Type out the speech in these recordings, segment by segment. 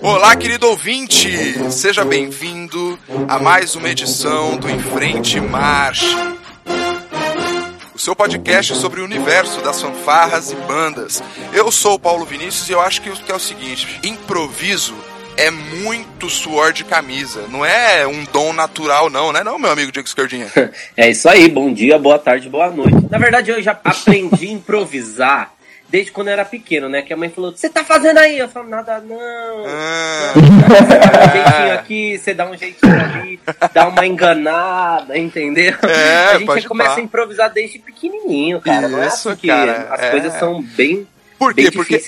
Olá, querido ouvinte! Seja bem-vindo a mais uma edição do Enfrente Marche. O seu podcast sobre o universo das fanfarras e bandas. Eu sou o Paulo Vinícius e eu acho que é o seguinte: improviso é muito suor de camisa. Não é um dom natural, não, né, não, meu amigo Diego Escardinha? é isso aí. Bom dia, boa tarde, boa noite. Na verdade, eu já aprendi a improvisar desde quando eu era pequeno, né? Que a mãe falou, você tá fazendo aí? Eu falo, nada não. Ah. Você dá um jeitinho aqui, você dá um jeitinho ali, dá uma enganada, entendeu? É, a gente começa a improvisar desde pequenininho, cara. Isso, não é assim que cara, as é. coisas são bem por quê? Porque,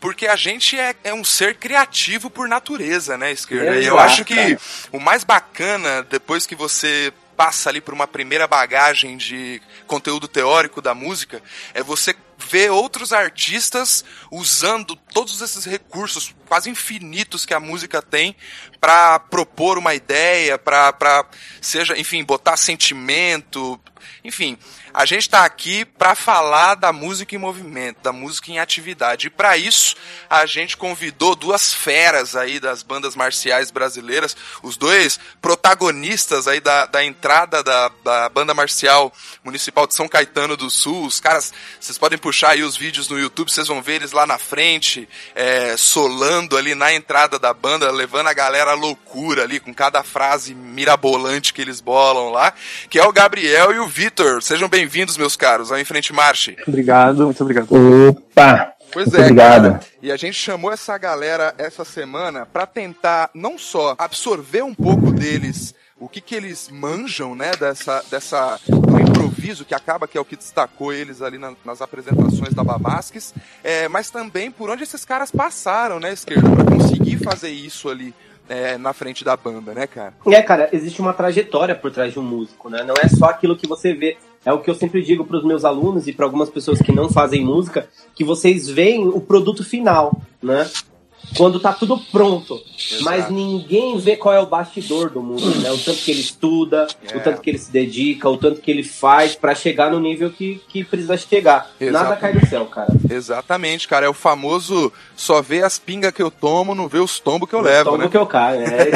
porque a gente é, é um ser criativo por natureza, né, Esquerda? E eu acho que cara. o mais bacana, depois que você passa ali por uma primeira bagagem de conteúdo teórico da música, é você ver outros artistas usando todos esses recursos quase infinitos que a música tem para propor uma ideia, para seja, enfim, botar sentimento, enfim, a gente está aqui para falar da música em movimento, da música em atividade. E para isso, a gente convidou duas feras aí das bandas marciais brasileiras, os dois protagonistas aí da, da entrada da, da banda marcial municipal de São Caetano do Sul. Os caras, vocês podem puxar aí os vídeos no YouTube, vocês vão ver eles lá na frente, é, solando ali na entrada da banda, levando a galera à loucura ali, com cada frase mirabolante que eles bolam lá, que é o Gabriel e o Vitor. Sejam bem bem-vindos, meus caros, ao Enfrente Marche. Obrigado, muito obrigado. Opa! Pois é, obrigado. Cara, e a gente chamou essa galera essa semana para tentar não só absorver um pouco deles o que, que eles manjam, né, dessa, dessa do improviso que acaba que é o que destacou eles ali na, nas apresentações da Babasques, é, mas também por onde esses caras passaram, né, esquerda, para conseguir fazer isso ali é, na frente da banda, né, cara? É, cara, existe uma trajetória por trás de um músico, né? Não é só aquilo que você vê é o que eu sempre digo para os meus alunos e para algumas pessoas que não fazem música, que vocês veem o produto final, né? Quando tá tudo pronto. Exato. Mas ninguém vê qual é o bastidor do mundo, né? O tanto que ele estuda, é. o tanto que ele se dedica, o tanto que ele faz para chegar no nível que, que precisa chegar. Exatamente. Nada cai do céu, cara. Exatamente, cara. É o famoso só vê as pingas que eu tomo, não vê os tombos que eu os levo, tombo né? que eu caio, é. é.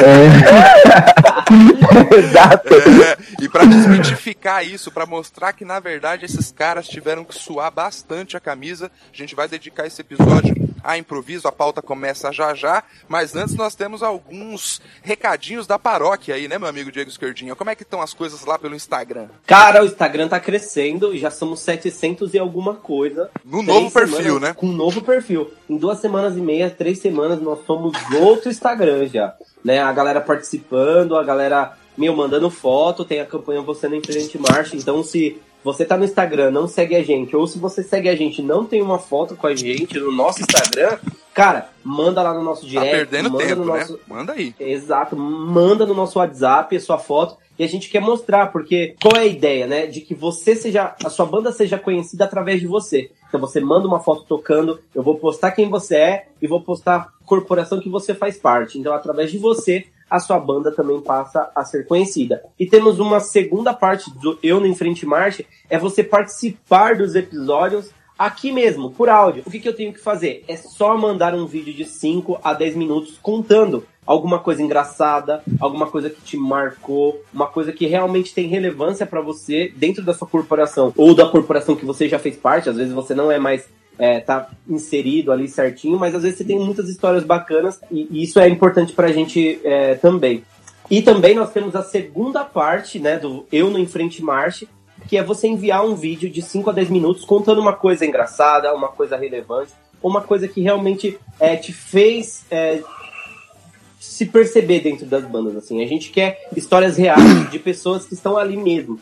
Exato. É. E para desmitificar isso, para mostrar que na verdade esses caras tiveram que suar bastante a camisa, a gente vai dedicar esse episódio a improviso, a pauta começa já já, mas antes nós temos alguns recadinhos da paróquia aí, né, meu amigo Diego Esquerdinha? Como é que estão as coisas lá pelo Instagram? Cara, o Instagram tá crescendo, já somos 700 e alguma coisa. No novo perfil, semanas, né? Com um novo perfil. Em duas semanas e meia, três semanas, nós somos outro Instagram já. Né? A galera participando, a galera, meu, mandando foto, tem a campanha Você na Frente Marcha, então se você tá no Instagram, não segue a gente, ou se você segue a gente não tem uma foto com a gente no nosso Instagram, cara, manda lá no nosso tá direct. Tá perdendo manda tempo, no né? nosso... né? Manda aí. Exato, manda no nosso WhatsApp a sua foto. E a gente quer mostrar, porque qual é a ideia, né? De que você seja, a sua banda seja conhecida através de você. Então você manda uma foto tocando, eu vou postar quem você é e vou postar a corporação que você faz parte. Então, através de você, a sua banda também passa a ser conhecida. E temos uma segunda parte do Eu no Enfrente Marcha, é você participar dos episódios aqui mesmo, por áudio. O que, que eu tenho que fazer? É só mandar um vídeo de 5 a 10 minutos contando alguma coisa engraçada, alguma coisa que te marcou, uma coisa que realmente tem relevância para você dentro da sua corporação ou da corporação que você já fez parte. Às vezes você não é mais é, tá inserido ali certinho, mas às vezes você tem muitas histórias bacanas e, e isso é importante pra gente é, também. E também nós temos a segunda parte, né, do Eu no Enfrente Marche, que é você enviar um vídeo de 5 a 10 minutos contando uma coisa engraçada, uma coisa relevante, uma coisa que realmente é, te fez é, se perceber dentro das bandas. Assim, a gente quer histórias reais de pessoas que estão ali mesmo,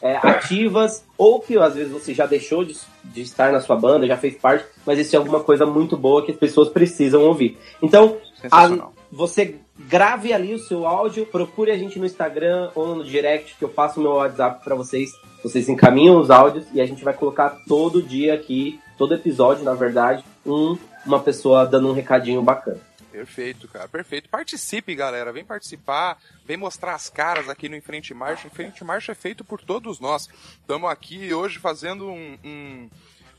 é, ativas, ou que às vezes você já deixou de, de, estar na sua banda, já fez parte, mas isso é alguma coisa muito boa que as pessoas precisam ouvir. Então, a, você grave ali o seu áudio, procure a gente no Instagram ou no direct, que eu passo meu WhatsApp para vocês. Vocês encaminham os áudios e a gente vai colocar todo dia aqui, todo episódio, na verdade, um, uma pessoa dando um recadinho bacana. Perfeito, cara, perfeito. Participe, galera, vem participar, vem mostrar as caras aqui no Enfrente Marcha. Enfrente Marcha é feito por todos nós. Estamos aqui hoje fazendo um, um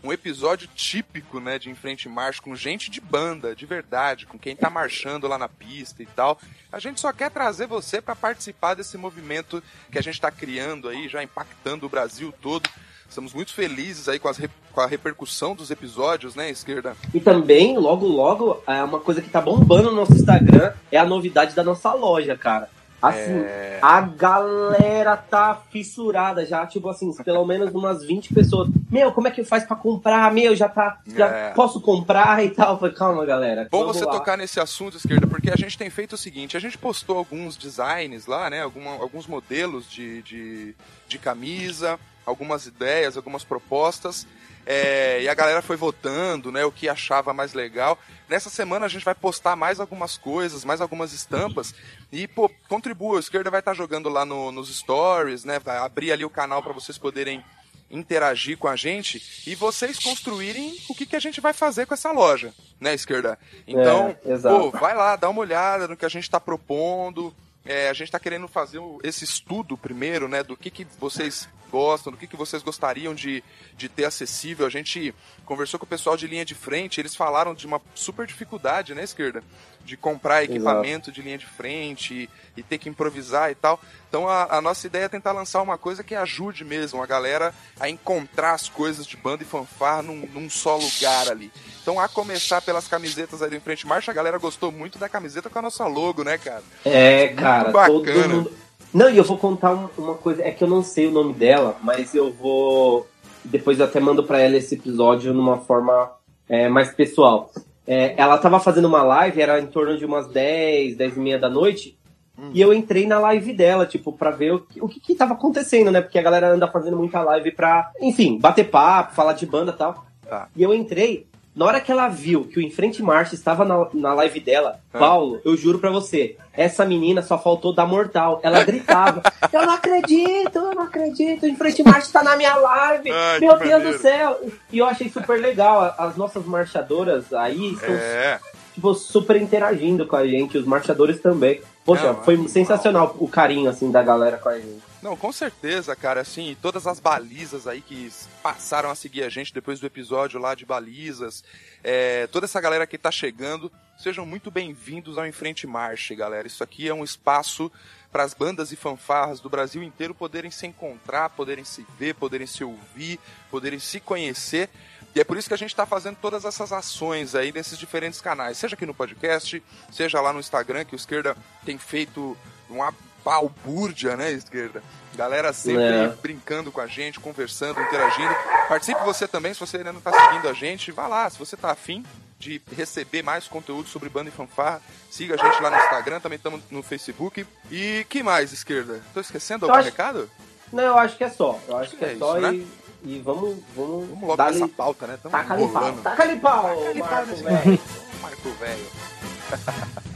um episódio típico, né, de Em Frente Marcha, com gente de banda, de verdade, com quem tá marchando lá na pista e tal. A gente só quer trazer você para participar desse movimento que a gente está criando aí, já impactando o Brasil todo. Estamos muito felizes aí com, as, com a repercussão dos episódios, né, esquerda? E também, logo, logo, é uma coisa que tá bombando no nosso Instagram é a novidade da nossa loja, cara. Assim, é... a galera tá fissurada já, tipo assim, pelo menos umas 20 pessoas. Meu, como é que faz para comprar? Meu, já tá. Já é... posso comprar e tal. Falei, calma, galera. Bom você lá. tocar nesse assunto, esquerda, porque a gente tem feito o seguinte: a gente postou alguns designs lá, né? Alguma, alguns modelos de, de, de camisa, algumas ideias, algumas propostas. É, e a galera foi votando, né, o que achava mais legal. Nessa semana a gente vai postar mais algumas coisas, mais algumas estampas. E, pô, contribua. A esquerda vai estar tá jogando lá no, nos stories, né? Vai abrir ali o canal para vocês poderem interagir com a gente e vocês construírem o que, que a gente vai fazer com essa loja, né, esquerda? Então, é, pô, vai lá, dá uma olhada no que a gente está propondo. É, a gente está querendo fazer esse estudo primeiro, né, do que, que vocês gostam, do que, que vocês gostariam de, de ter acessível. A gente conversou com o pessoal de linha de frente, eles falaram de uma super dificuldade, né, esquerda? De comprar equipamento Exato. de linha de frente e, e, ter que improvisar e tal. Então a, a, nossa ideia é tentar lançar uma coisa que ajude mesmo a galera a encontrar as coisas de banda e fanfar num, num só lugar ali. Então, a começar pelas camisetas aí do Frente Marcha, a galera gostou muito da camiseta com a nossa logo, né, cara? É, cara, bacana. Mundo... Não, e eu vou contar uma coisa, é que eu não sei o nome dela, mas eu vou. Depois eu até mando para ela esse episódio numa forma é, mais pessoal. É, ela tava fazendo uma live, era em torno de umas 10, 10 e meia da noite, hum. e eu entrei na live dela, tipo, pra ver o que, o que, que tava acontecendo, né? Porque a galera anda fazendo muita live pra, enfim, bater papo, falar de banda e tal. Tá. E eu entrei, na hora que ela viu que o Enfrente Marcha estava na, na live dela, ah. Paulo, eu juro pra você, essa menina só faltou dar mortal. Ela gritava: Eu não acredito, eu não acredito, o Enfrente Marcha está na minha live, Ai, meu Deus maneiro. do céu. E eu achei super legal. As nossas marchadoras aí estão é. tipo, super interagindo com a gente, os marchadores também. Poxa, não, foi sensacional o carinho assim da galera com a gente. Não, com certeza, cara, assim, todas as balizas aí que passaram a seguir a gente depois do episódio lá de balizas, é, toda essa galera que tá chegando, sejam muito bem-vindos ao Enfrente Marche, galera. Isso aqui é um espaço para as bandas e fanfarras do Brasil inteiro poderem se encontrar, poderem se ver, poderem se ouvir, poderem se conhecer. E é por isso que a gente está fazendo todas essas ações aí nesses diferentes canais, seja aqui no podcast, seja lá no Instagram, que o Esquerda tem feito uma balbúrdia, né, esquerda? Galera sempre é. brincando com a gente, conversando, interagindo. Participe você também, se você ainda não está seguindo a gente, vá lá, se você está afim de receber mais conteúdo sobre banda e fanfarra, siga a gente lá no Instagram, também estamos no Facebook. E que mais, esquerda? Tô esquecendo algum acho... recado? Não, eu acho que é só. Eu acho, acho que, é, é só isso, e... né? E vamos, vamos, vamos logo nessa pauta, né? Tamo taca ali pau, taca ali pau, Marco, velho. Marco, velho.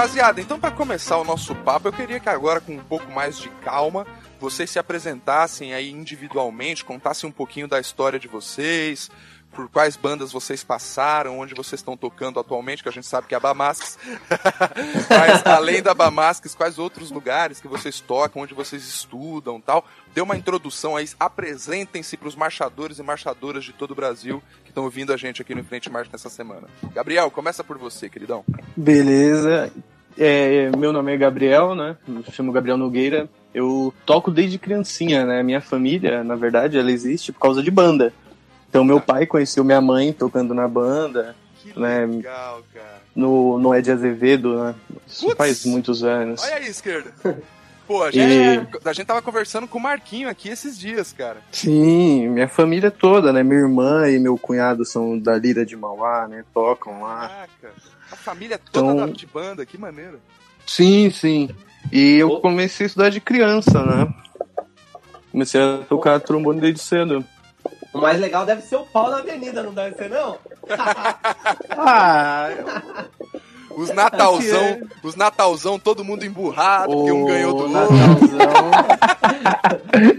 Rapaziada, então para começar o nosso papo, eu queria que agora com um pouco mais de calma, vocês se apresentassem aí individualmente, contassem um pouquinho da história de vocês, por quais bandas vocês passaram, onde vocês estão tocando atualmente, que a gente sabe que é a Bamasques. Mas além da Bamasques, quais outros lugares que vocês tocam, onde vocês estudam tal. Dê uma introdução aí, apresentem-se para os marchadores e marchadoras de todo o Brasil que estão ouvindo a gente aqui no Frente Marcha nessa semana. Gabriel, começa por você, queridão. Beleza. É, meu nome é Gabriel, né? Me chamo Gabriel Nogueira. Eu toco desde criancinha, né? Minha família, na verdade, ela existe por causa de banda. Então, meu pai conheceu minha mãe tocando na banda. Que né? legal, cara. No, no Ed Azevedo, né? Isso Putz, faz muitos anos. Olha aí, esquerda. Pô, a gente, e... a gente tava conversando com o Marquinho aqui esses dias, cara. Sim, minha família toda, né? Minha irmã e meu cunhado são da Lira de Mauá, né? Tocam lá. Caraca, a família toda então... de banda, que maneiro. Sim, sim. E eu comecei a estudar de criança, né? Comecei a tocar trombone desde cedo. O mais legal deve ser o pau na avenida, não deve ser, não? ah, os Natalzão, é. os Natalzão, todo mundo emburrado, oh, porque um ganhou do Natalzão.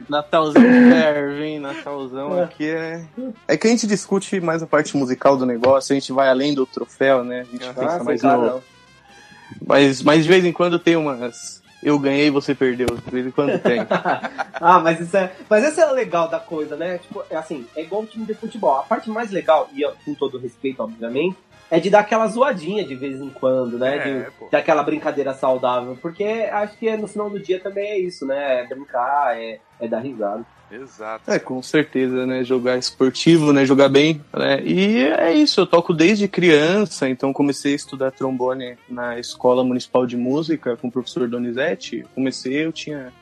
Natalzão serve, hein? Natalzão aqui é. É que a gente discute mais a parte musical do negócio, a gente vai além do troféu, né? A gente ah, pensa mais no. Mas, mas de vez em quando tem umas. Eu ganhei você perdeu. De vez em quando tem. ah, mas isso é. Mas esse é o legal da coisa, né? Tipo, é assim, é igual o time de futebol. A parte mais legal, e com todo respeito, obviamente, é de dar aquela zoadinha de vez em quando, né? É, de, aquela brincadeira saudável. Porque acho que no final do dia também é isso, né? É brincar, é, é dar risada. Exato. É, com certeza, né? Jogar esportivo, né? Jogar bem, né? E é isso, eu toco desde criança, então comecei a estudar trombone na Escola Municipal de Música com o professor Donizete. Comecei, eu tinha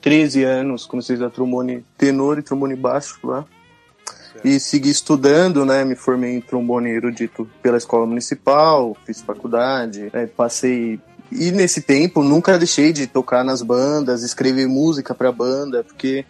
13 anos, comecei a estudar trombone tenor e trombone baixo lá e segui estudando, né? Me formei em trombone erudito pela escola municipal, fiz faculdade, né, passei e nesse tempo nunca deixei de tocar nas bandas, escrever música para banda, porque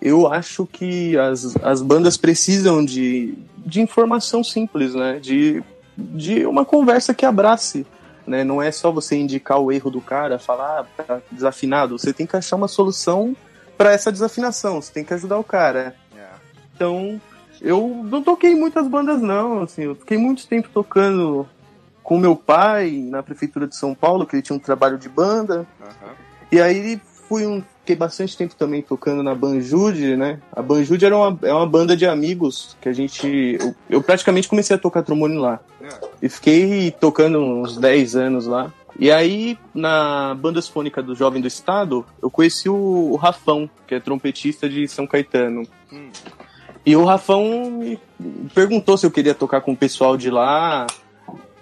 eu acho que as, as bandas precisam de, de informação simples, né? De, de uma conversa que abrace. Né? Não é só você indicar o erro do cara, falar ah, tá desafinado. Você tem que achar uma solução para essa desafinação. Você tem que ajudar o cara. É. Então, eu não toquei muitas bandas, não. Assim, eu fiquei muito tempo tocando com meu pai na prefeitura de São Paulo, que ele tinha um trabalho de banda. Uhum. E aí fui um, fiquei bastante tempo também tocando na Banjude, né? A Banjude era uma, é uma banda de amigos que a gente. Eu, eu praticamente comecei a tocar trombone lá. Uhum. E fiquei tocando uns 10 anos lá. E aí, na banda sinfônica do Jovem do Estado, eu conheci o, o Rafão, que é trompetista de São Caetano. Hum. E o Rafão me perguntou se eu queria tocar com o pessoal de lá.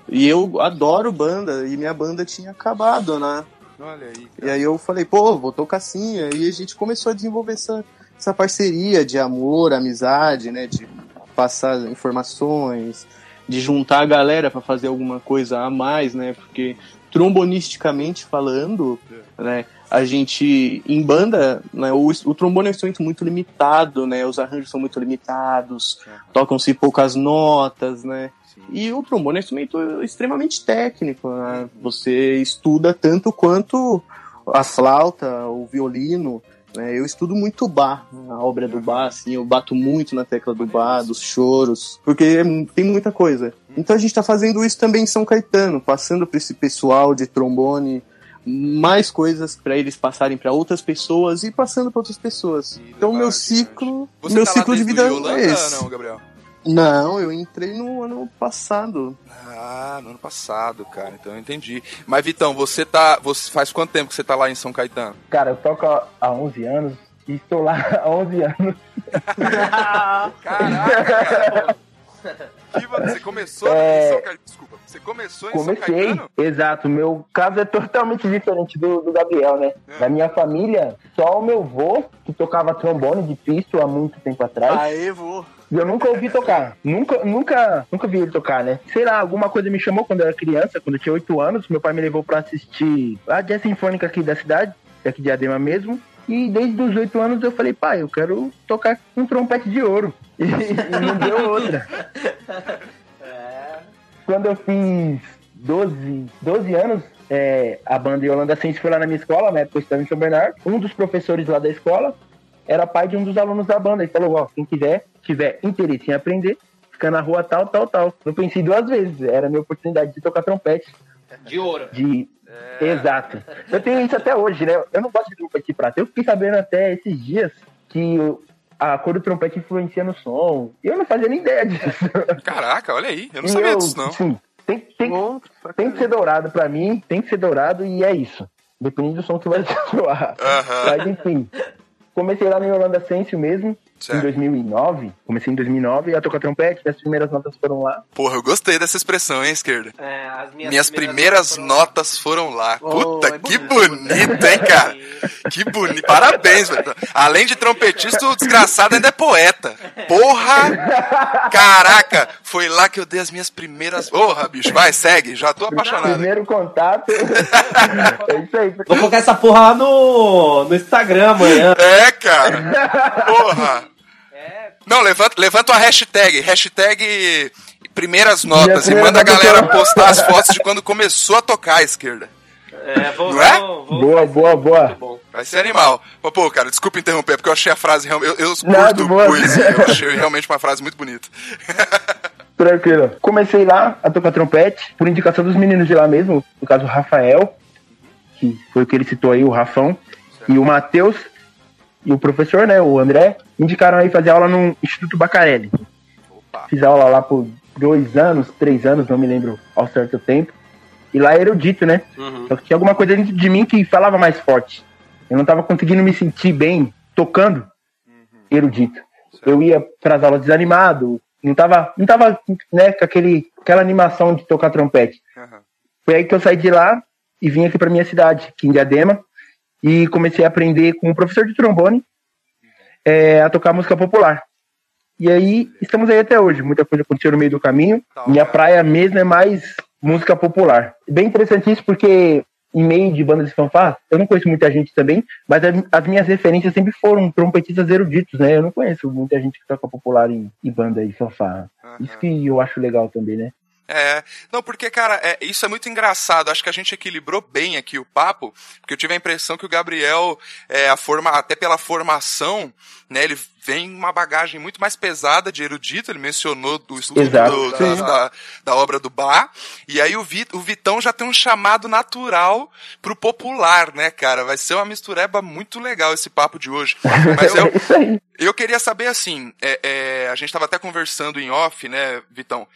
E eu adoro banda, e minha banda tinha acabado, né? Olha aí. Cara. E aí eu falei, pô, vou tocar sim. E a gente começou a desenvolver essa, essa parceria de amor, amizade, né? De passar informações, de juntar a galera para fazer alguma coisa a mais, né? Porque trombonisticamente falando, é. né? A gente, em banda, né, o, o trombone é um instrumento muito limitado, né, os arranjos são muito limitados, tocam-se poucas notas, né, Sim. e o trombone é um instrumento extremamente técnico, né, você estuda tanto quanto a flauta, o violino, né, eu estudo muito bar, a obra do bar, assim, eu bato muito na tecla do bar, dos choros, porque é tem muita coisa. Então a gente está fazendo isso também em São Caetano, passando para esse pessoal de trombone, mais coisas para eles passarem para outras pessoas e passando para outras pessoas. E então meu ciclo, meu tá ciclo de vida é esse. Não, Gabriel? Não, eu entrei no ano passado. Ah, no ano passado, cara. Então eu entendi. Mas Vitão, você tá, você faz quanto tempo que você tá lá em São Caetano? Cara, eu toco há 11 anos e estou lá há 11 anos. Caraca! você começou é... em São Caetano. Você começou em Comecei, São Caetano? Exato, meu caso é totalmente diferente do, do Gabriel, né? É. Na minha família, só o meu vô, que tocava trombone de pisto há muito tempo atrás. Aê, vô! Eu nunca ouvi tocar. Nunca, nunca, nunca vi ele tocar, né? Sei lá, alguma coisa me chamou quando eu era criança, quando eu tinha 8 anos. Meu pai me levou para assistir a Jazz Sinfônica aqui da cidade, aqui de Adema mesmo. E desde os oito anos eu falei, pai, eu quero tocar um trompete de ouro. E, e não deu outra. Quando eu fiz 12, 12 anos, é, a banda Yolanda Sense foi lá na minha escola, né? Porque estava em São Bernardo. Um dos professores lá da escola era pai de um dos alunos da banda. E falou, ó, quem quiser, tiver interesse em aprender, fica na rua tal, tal, tal. Eu pensei duas vezes. Era a minha oportunidade de tocar trompete. De ouro. De é. Exato. Eu tenho isso até hoje, né? Eu não gosto de trompete de prata. Eu fiquei sabendo até esses dias que a cor do trompete influencia no som. Eu não fazia nem ideia disso. Caraca, olha aí. Eu não e sabia eu, disso, não. Sim, tem, tem, tem que ser dourado pra mim, tem que ser dourado e é isso. Depende do som que vai soar. Uhum. Mas enfim, comecei lá no Yolanda Sensio mesmo. Certo. Em 2009, comecei em 2009 a tocar trompete, as primeiras notas foram lá. Porra, eu gostei dessa expressão, hein, esquerda? É, as minhas, minhas primeiras, primeiras notas, foram lá. Foram lá. Oh, Puta, é que bonito, bonito, hein, cara? que bonito. Parabéns, velho. Além de trompetista, o desgraçado ainda é poeta. Porra! Caraca, foi lá que eu dei as minhas primeiras. Porra, bicho, vai, segue, já tô apaixonado. Primeiro contato. é isso aí. Vou colocar essa porra lá no, no Instagram amanhã. É, cara. Porra. Não, levanta, levanta a hashtag. Hashtag primeiras notas e, e manda a galera postar as fotos de quando começou a tocar a esquerda. É, vou, Não é? Vou, vou, boa, boa, boa. Vai ser animal. Pô, pô, cara, desculpa interromper, porque eu achei a frase realmente. Eu, eu curto poesia, eu achei realmente uma frase muito bonita. Tranquilo. Comecei lá a tocar trompete, por indicação dos meninos de lá mesmo, no caso o Rafael, que foi o que ele citou aí, o Rafão, certo. e o Matheus, e o professor, né, o André, indicaram aí fazer aula no Instituto Bacarelli. Opa. Fiz aula lá por dois anos, três anos, não me lembro ao certo tempo. E lá era erudito, né? Uhum. Só que tinha alguma coisa dentro de mim que falava mais forte. Eu não estava conseguindo me sentir bem tocando uhum. erudito. Eu ia para as aulas desanimado, não tava, não tava né, com aquele, aquela animação de tocar trompete. Uhum. Foi aí que eu saí de lá e vim aqui para minha cidade, aqui em Diadema, e comecei a aprender com um professor de trombone é, a tocar música popular. E aí, estamos aí até hoje. Muita coisa aconteceu no meio do caminho. Minha praia mesmo é mais música popular. Bem interessante isso porque em meio de bandas de fanfarra, eu não conheço muita gente também, mas as minhas referências sempre foram trompetistas eruditos, né? Eu não conheço muita gente que toca popular em, em banda de fanfarra. Uhum. Isso que eu acho legal também, né? É, não, porque, cara, é, isso é muito engraçado. Acho que a gente equilibrou bem aqui o papo, porque eu tive a impressão que o Gabriel, é, a forma, até pela formação, né, ele vem uma bagagem muito mais pesada de erudito, ele mencionou do estudo do, da, da, obra do Bach, e aí o, Vit, o Vitão já tem um chamado natural pro popular, né, cara? Vai ser uma mistureba muito legal esse papo de hoje. Mas eu, eu queria saber, assim, é, é, a gente estava até conversando em off, né, Vitão,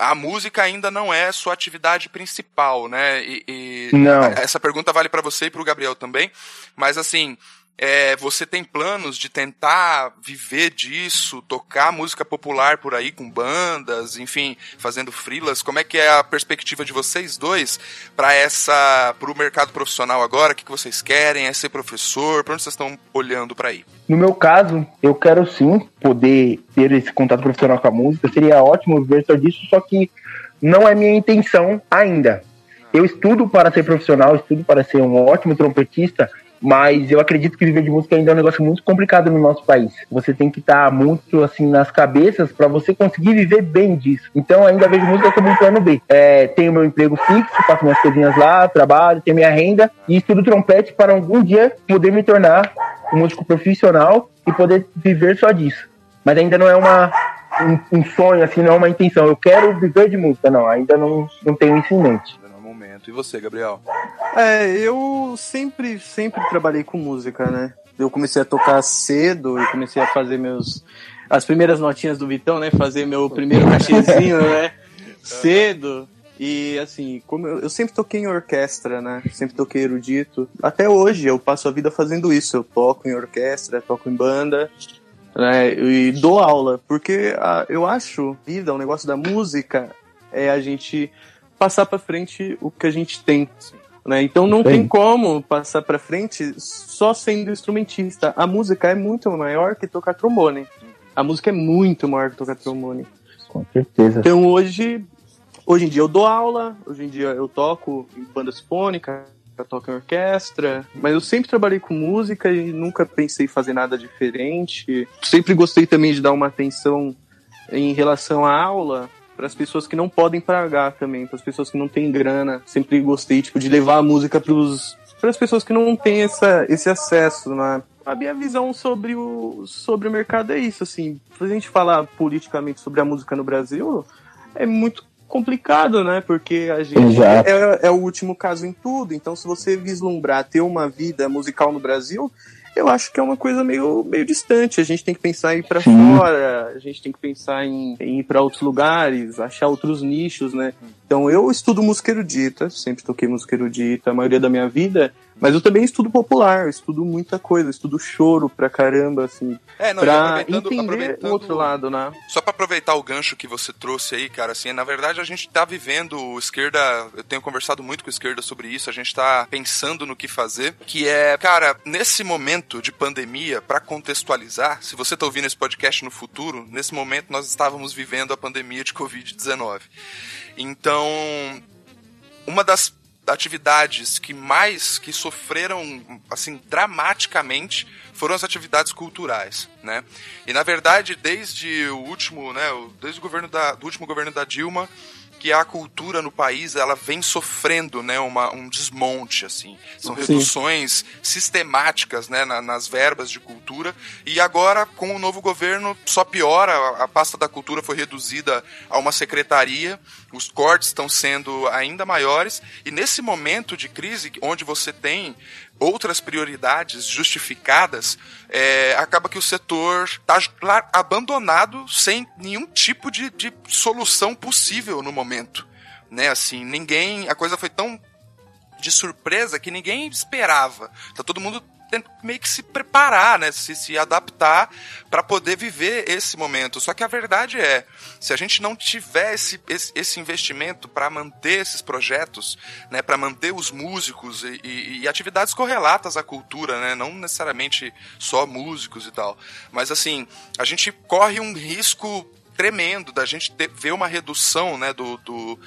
a música ainda não é sua atividade principal, né? E, e não. essa pergunta vale para você e para o Gabriel também. Mas assim, é, você tem planos de tentar viver disso, tocar música popular por aí com bandas, enfim, fazendo frilas? Como é que é a perspectiva de vocês dois para essa, para o mercado profissional agora? O que, que vocês querem? É ser professor? Para onde vocês estão olhando para aí? No meu caso, eu quero sim poder ter esse contato profissional com a música. Seria ótimo ver só disso, só que não é minha intenção ainda. Eu estudo para ser profissional, estudo para ser um ótimo trompetista, mas eu acredito que viver de música ainda é um negócio muito complicado no nosso país. Você tem que estar tá muito assim nas cabeças para você conseguir viver bem disso. Então ainda vejo música como um plano B. É, tenho meu emprego fixo, faço minhas coisinhas lá, trabalho, tenho minha renda e estudo trompete para algum dia poder me tornar um músico profissional e poder viver só disso. Mas ainda não é uma um, um sonho assim, não é uma intenção. Eu quero viver de música, não. Ainda não, não tenho isso em mente. E você, Gabriel? É, eu sempre, sempre trabalhei com música, né? Eu comecei a tocar cedo e comecei a fazer meus. As primeiras notinhas do Vitão, né? Fazer meu primeiro cachezinho, né? Cedo. E assim, como eu, eu, sempre toquei em orquestra, né? Sempre toquei erudito. Até hoje eu passo a vida fazendo isso. Eu toco em orquestra, toco em banda. Né? E dou aula. Porque a, eu acho vida, o negócio da música, é a gente passar para frente o que a gente tem. Né? Então não tem como passar para frente só sendo instrumentista. A música é muito maior que tocar trombone. A música é muito maior que tocar trombone. Com certeza. Então hoje, hoje em dia eu dou aula, hoje em dia eu toco em banda sinfônica, eu toco em orquestra, mas eu sempre trabalhei com música e nunca pensei em fazer nada diferente. Sempre gostei também de dar uma atenção em relação à aula, para as pessoas que não podem pagar também, para as pessoas que não têm grana. Sempre gostei tipo de levar a música para as pessoas que não têm essa, esse acesso, né? A minha visão sobre o, sobre o mercado é isso, assim. Se a gente falar politicamente sobre a música no Brasil, é muito complicado, né? Porque a gente é, é, o último caso em tudo. Então, se você vislumbrar ter uma vida musical no Brasil, eu acho que é uma coisa meio, meio distante. A gente tem que pensar em ir para fora, a gente tem que pensar em, em ir para outros lugares, achar outros nichos, né? Então eu estudo música erudita, sempre toquei música erudita a maioria da minha vida, mas eu também estudo popular, estudo muita coisa, estudo choro pra caramba, assim. É, não, pra entender o outro lado, né? Só pra aproveitar o gancho que você trouxe aí, cara, assim, na verdade a gente tá vivendo esquerda, eu tenho conversado muito com a esquerda sobre isso, a gente tá pensando no que fazer, que é, cara, nesse momento de pandemia, para contextualizar, se você tá ouvindo esse podcast no futuro, nesse momento nós estávamos vivendo a pandemia de Covid-19. Então, uma das atividades que mais que sofreram assim dramaticamente foram as atividades culturais, né? E na verdade, desde o último, né, desde o governo da, do último governo da Dilma, que a cultura no país ela vem sofrendo né, uma, um desmonte assim. São Sim. reduções sistemáticas né, na, nas verbas de cultura. E agora com o novo governo só piora a, a pasta da cultura foi reduzida a uma secretaria os cortes estão sendo ainda maiores. E nesse momento de crise onde você tem outras prioridades justificadas, é, acaba que o setor está abandonado sem nenhum tipo de, de solução possível no momento. Né, assim, ninguém. A coisa foi tão de surpresa que ninguém esperava. Tá todo mundo meio que se preparar, né? Se, se adaptar para poder viver esse momento. Só que a verdade é, se a gente não tiver esse, esse, esse investimento para manter esses projetos, né? Para manter os músicos e, e, e, atividades correlatas à cultura, né? Não necessariamente só músicos e tal. Mas assim, a gente corre um risco tremendo da gente ter, ver uma redução né, do, do,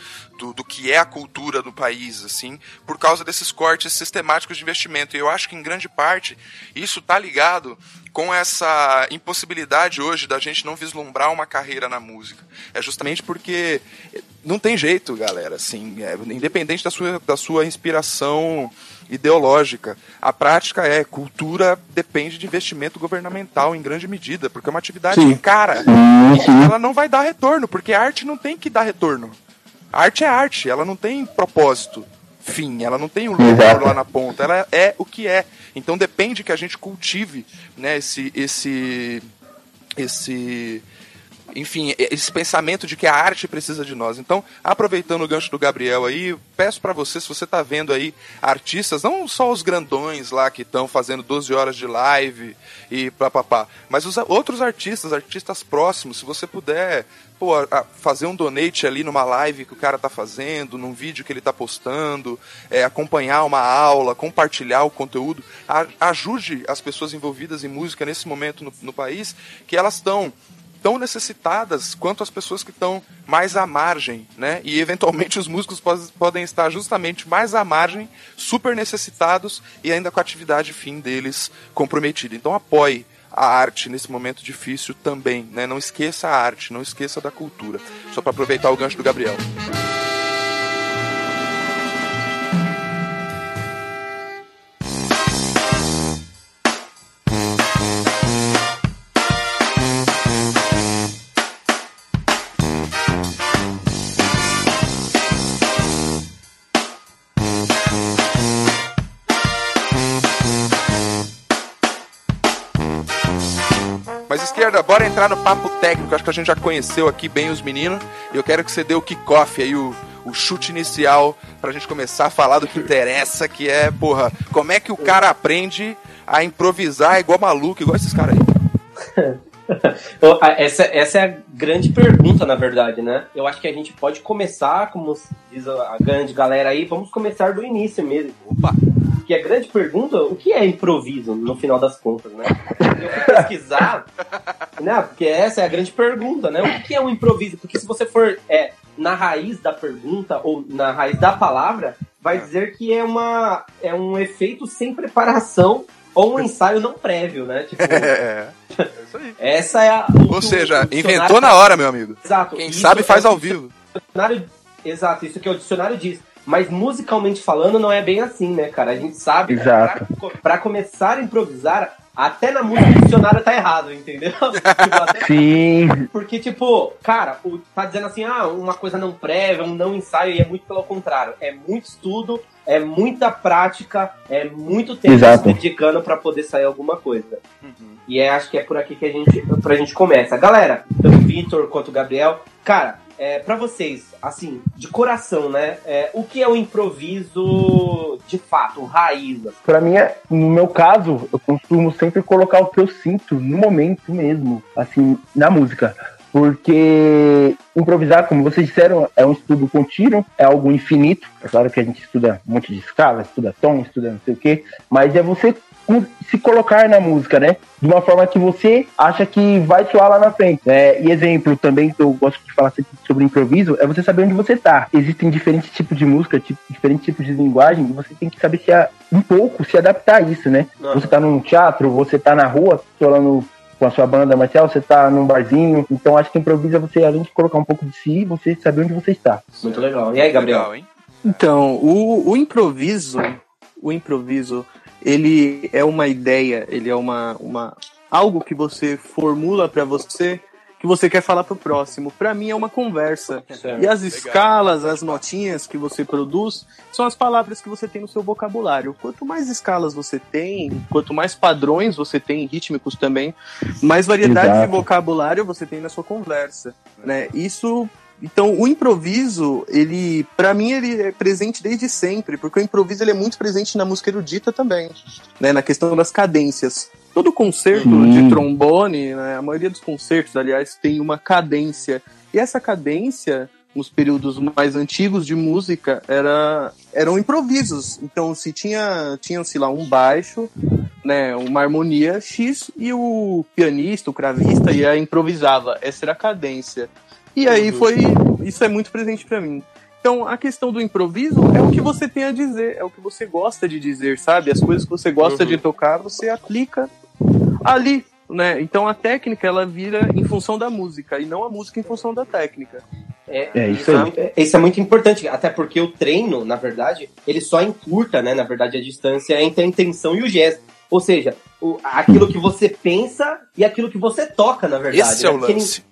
do, do, que é a cultura do país, assim, por causa desses cortes sistemáticos de investimento. E eu acho que, em grande parte, isso está ligado com essa impossibilidade hoje da gente não vislumbrar uma carreira na música. É justamente porque não tem jeito, galera, assim, é, independente da sua, da sua inspiração ideológica. A prática é cultura depende de investimento governamental em grande medida, porque é uma atividade Sim. cara. Sim. Ela não vai dar retorno, porque a arte não tem que dar retorno. Arte é arte, ela não tem propósito, fim, ela não tem o um lucro lá na ponta, ela é o que é. Então depende que a gente cultive, né, esse esse esse enfim, esse pensamento de que a arte precisa de nós. Então, aproveitando o gancho do Gabriel aí, peço para você, se você está vendo aí artistas, não só os grandões lá que estão fazendo 12 horas de live e papapá, mas os outros artistas, artistas próximos, se você puder pô, fazer um donate ali numa live que o cara tá fazendo, num vídeo que ele tá postando, é, acompanhar uma aula, compartilhar o conteúdo, a, ajude as pessoas envolvidas em música nesse momento no, no país, que elas estão tão necessitadas quanto as pessoas que estão mais à margem, né? E eventualmente os músicos podem estar justamente mais à margem, super necessitados e ainda com a atividade fim deles comprometida. Então apoie a arte nesse momento difícil também, né? Não esqueça a arte, não esqueça da cultura. Só para aproveitar o gancho do Gabriel. Bora entrar no papo técnico. Acho que a gente já conheceu aqui bem os meninos. E eu quero que você dê o kickoff aí, o, o chute inicial, pra gente começar a falar do que interessa, que é, porra, como é que o cara aprende a improvisar igual maluco, igual esses caras aí? essa, essa é a grande pergunta, na verdade, né? Eu acho que a gente pode começar, como diz a grande galera aí, vamos começar do início mesmo. Opa! Que a grande pergunta, o que é improviso, no final das contas, né? Eu fui pesquisar, né? Porque essa é a grande pergunta, né? O que é um improviso? Porque se você for é, na raiz da pergunta, ou na raiz da palavra, vai dizer que é, uma, é um efeito sem preparação ou um ensaio não prévio, né? Tipo, é, é isso aí. Essa é a. Ou seja, inventou na hora, meu amigo. Exato. Quem sabe é faz ao vivo. Exato, isso que o dicionário diz. Mas musicalmente falando, não é bem assim, né, cara? A gente sabe Exato. Pra, pra começar a improvisar, até na música o dicionário tá errado, entendeu? tipo, Sim. Porque, tipo, cara, o, tá dizendo assim, ah, uma coisa não prévia, um não ensaio, e é muito pelo contrário. É muito estudo, é muita prática, é muito tempo Exato. se dedicando para poder sair alguma coisa. Uhum. E é, acho que é por aqui que a gente, pra gente começa. Galera, tanto o Vitor quanto o Gabriel, cara, é, para vocês, assim, de coração, né? É, o que é o improviso de fato, raiz? Para mim, é, no meu caso, eu costumo sempre colocar o que eu sinto no momento mesmo, assim, na música. Porque improvisar, como vocês disseram, é um estudo contínuo, é algo infinito. É claro que a gente estuda um monte de escala, estuda tom, estuda não sei o quê, mas é você se colocar na música, né? De uma forma que você acha que vai soar lá na frente. É, e exemplo também que eu gosto de falar sobre improviso é você saber onde você tá. Existem diferentes tipos de música, tipo, diferentes tipos de linguagem, e você tem que saber se a, um pouco se adaptar a isso, né? Uhum. Você tá num teatro, você tá na rua, falando com a sua banda marcial, você tá num barzinho. Então acho que improviso é você, além de colocar um pouco de si, você saber onde você está. Muito legal. E aí, Gabriel? Legal, hein? Então, o, o improviso, o improviso, ele é uma ideia, ele é uma, uma algo que você formula para você que você quer falar pro próximo. Para mim é uma conversa. Certo. E as Legal. escalas, as notinhas que você produz são as palavras que você tem no seu vocabulário. Quanto mais escalas você tem, quanto mais padrões você tem, rítmicos também, mais variedade Exato. de vocabulário você tem na sua conversa, né? Isso então, o improviso, ele, para mim, ele é presente desde sempre, porque o improviso ele é muito presente na música erudita também, né, na questão das cadências. Todo concerto hum. de trombone, né, a maioria dos concertos, aliás, tem uma cadência. E essa cadência, nos períodos mais antigos de música, era, eram improvisos. Então, se tinha, tinha, sei lá, um baixo, né, uma harmonia X, e o pianista, o cravista, ia improvisava. Essa era a cadência. E aí foi. Isso é muito presente para mim. Então, a questão do improviso é o que você tem a dizer, é o que você gosta de dizer, sabe? As coisas que você gosta uhum. de tocar, você aplica ali, né? Então, a técnica, ela vira em função da música, e não a música em função da técnica. É, é isso, aí. É, isso é muito importante, até porque o treino, na verdade, ele só encurta, né? Na verdade, a distância entre a intenção e o gesto. Ou seja, o, aquilo que você pensa e aquilo que você toca, na verdade. Esse é né? é o lance.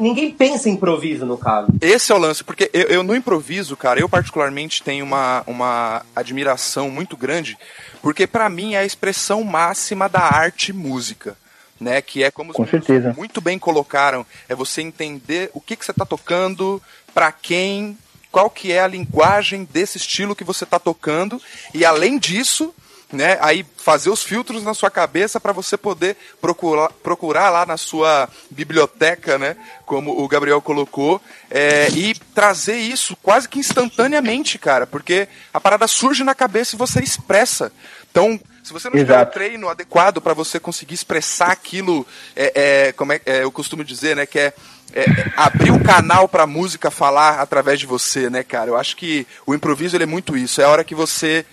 ninguém pensa em improviso, no caso. Esse é o lance, porque eu, eu no improviso, cara, eu particularmente tenho uma, uma admiração muito grande, porque para mim é a expressão máxima da arte música. Né, que é como Com certeza. muito bem colocaram, é você entender o que, que você está tocando, para quem, qual que é a linguagem desse estilo que você está tocando, e além disso, né? Aí fazer os filtros na sua cabeça para você poder procurar, procurar lá na sua biblioteca, né? Como o Gabriel colocou, é, e trazer isso quase que instantaneamente, cara, porque a parada surge na cabeça e você expressa. Então, se você não tiver o treino adequado para você conseguir expressar aquilo, é, é como é, é, eu costumo dizer, né, que é, é abrir o um canal para a música falar através de você, né, cara? Eu acho que o improviso ele é muito isso. É a hora que você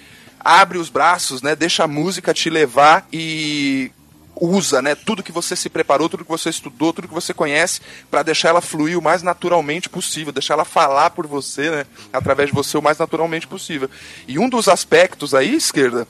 abre os braços, né? Deixa a música te levar e usa, né, tudo que você se preparou, tudo que você estudou, tudo que você conhece, para deixar ela fluir o mais naturalmente possível, deixar ela falar por você, né, através de você o mais naturalmente possível. E um dos aspectos aí, esquerda,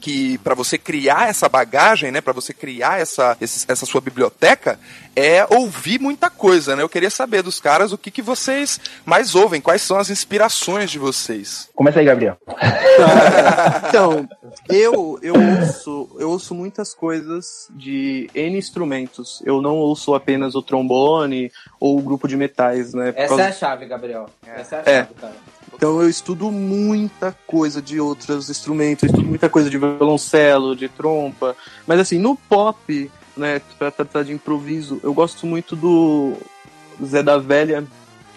que para você criar essa bagagem, né, para você criar essa, essa sua biblioteca, é ouvir muita coisa, né? Eu queria saber dos caras o que, que vocês mais ouvem, quais são as inspirações de vocês. Começa aí, Gabriel. então, eu, eu ouço, eu ouço muitas coisas de N instrumentos. Eu não ouço apenas o trombone ou o grupo de metais, né? Essa causa... é a chave, Gabriel. Essa é a é. chave, é. cara. Então eu estudo muita coisa de outros instrumentos, eu estudo muita coisa de violoncelo, de trompa. Mas assim, no pop, né, pra tratar de improviso, eu gosto muito do Zé da Velha,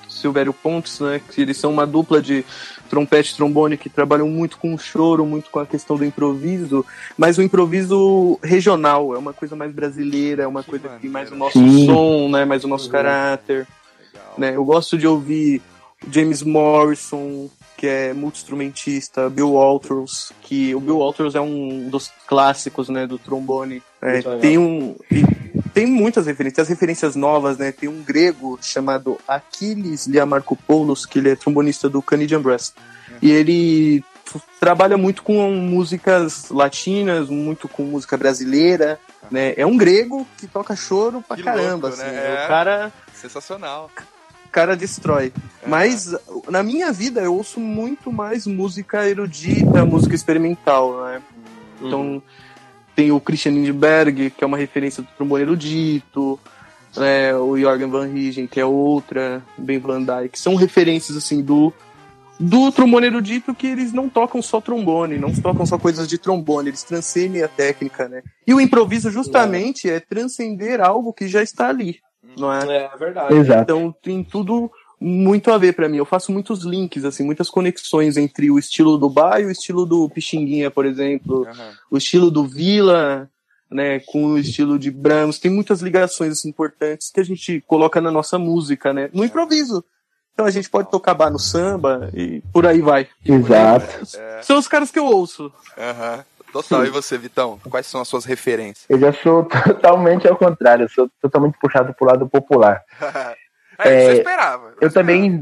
Silvério Pontes, né, que eles são uma dupla de trompete e trombone que trabalham muito com o choro, muito com a questão do improviso, mas o improviso regional, é uma coisa mais brasileira, é uma que coisa que tem mais o nosso Sim. som, né, mais o nosso uhum. caráter. Né? Eu gosto de ouvir James Morrison, que é multi-instrumentista, Bill Walters, que o Bill Walters é um dos clássicos, né, do trombone. É, tem um tem muitas referências, as referências novas, né? Tem um grego chamado Achilles Liamarkopoulos, que ele é trombonista do Canadian Brass. E ele trabalha muito com músicas latinas, muito com música brasileira, né? É um grego que toca choro pra que caramba, louco, assim. Né? É... O cara sensacional cara destrói. É. Mas na minha vida eu ouço muito mais música erudita, música experimental, né? Uhum. Então tem o Christian Lindbergh, que é uma referência do trombone erudito, né? o Jorgen Van Riegen, que é outra, Ben Van Dyke, são referências assim do do trombone erudito que eles não tocam só trombone, não tocam só coisas de trombone, eles transcendem a técnica, né? E o improviso justamente é, é transcender algo que já está ali não é? É verdade. Exato. Então tem tudo muito a ver para mim. Eu faço muitos links, assim, muitas conexões entre o estilo do Bai e o estilo do Pixinguinha, por exemplo, uhum. o estilo do Vila, né, com o estilo de Brahms. Tem muitas ligações assim, importantes que a gente coloca na nossa música, né, no improviso. Então a gente pode tocar bar no samba e por aí vai. Exato. É. São os caras que eu ouço. Aham. Uhum. Total. Sim. E você, Vitão? Quais são as suas referências? Eu já sou totalmente ao contrário. Eu sou totalmente puxado pro lado popular. é, é, você esperava. Eu, eu também.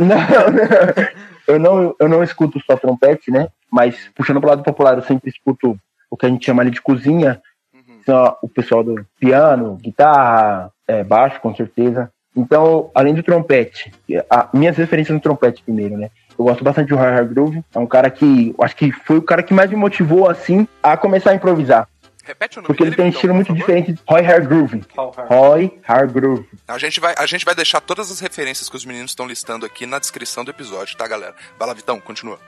não, não, eu, não, eu não escuto só trompete, né? Mas puxando pro lado popular, eu sempre escuto o que a gente chama ali de cozinha. Uhum. O pessoal do piano, guitarra, é, baixo, com certeza. Então, além do trompete, a, minhas referências no trompete primeiro, né? Eu gosto bastante do Roy Hargrove. É um cara que, acho que foi o cara que mais me motivou, assim, a começar a improvisar. Repete o nome Porque ele tem um estilo muito diferente. Roy Hargrove. Roy Hargrove. A gente, vai, a gente vai deixar todas as referências que os meninos estão listando aqui na descrição do episódio, tá, galera? Vai lá, Vitão, continua.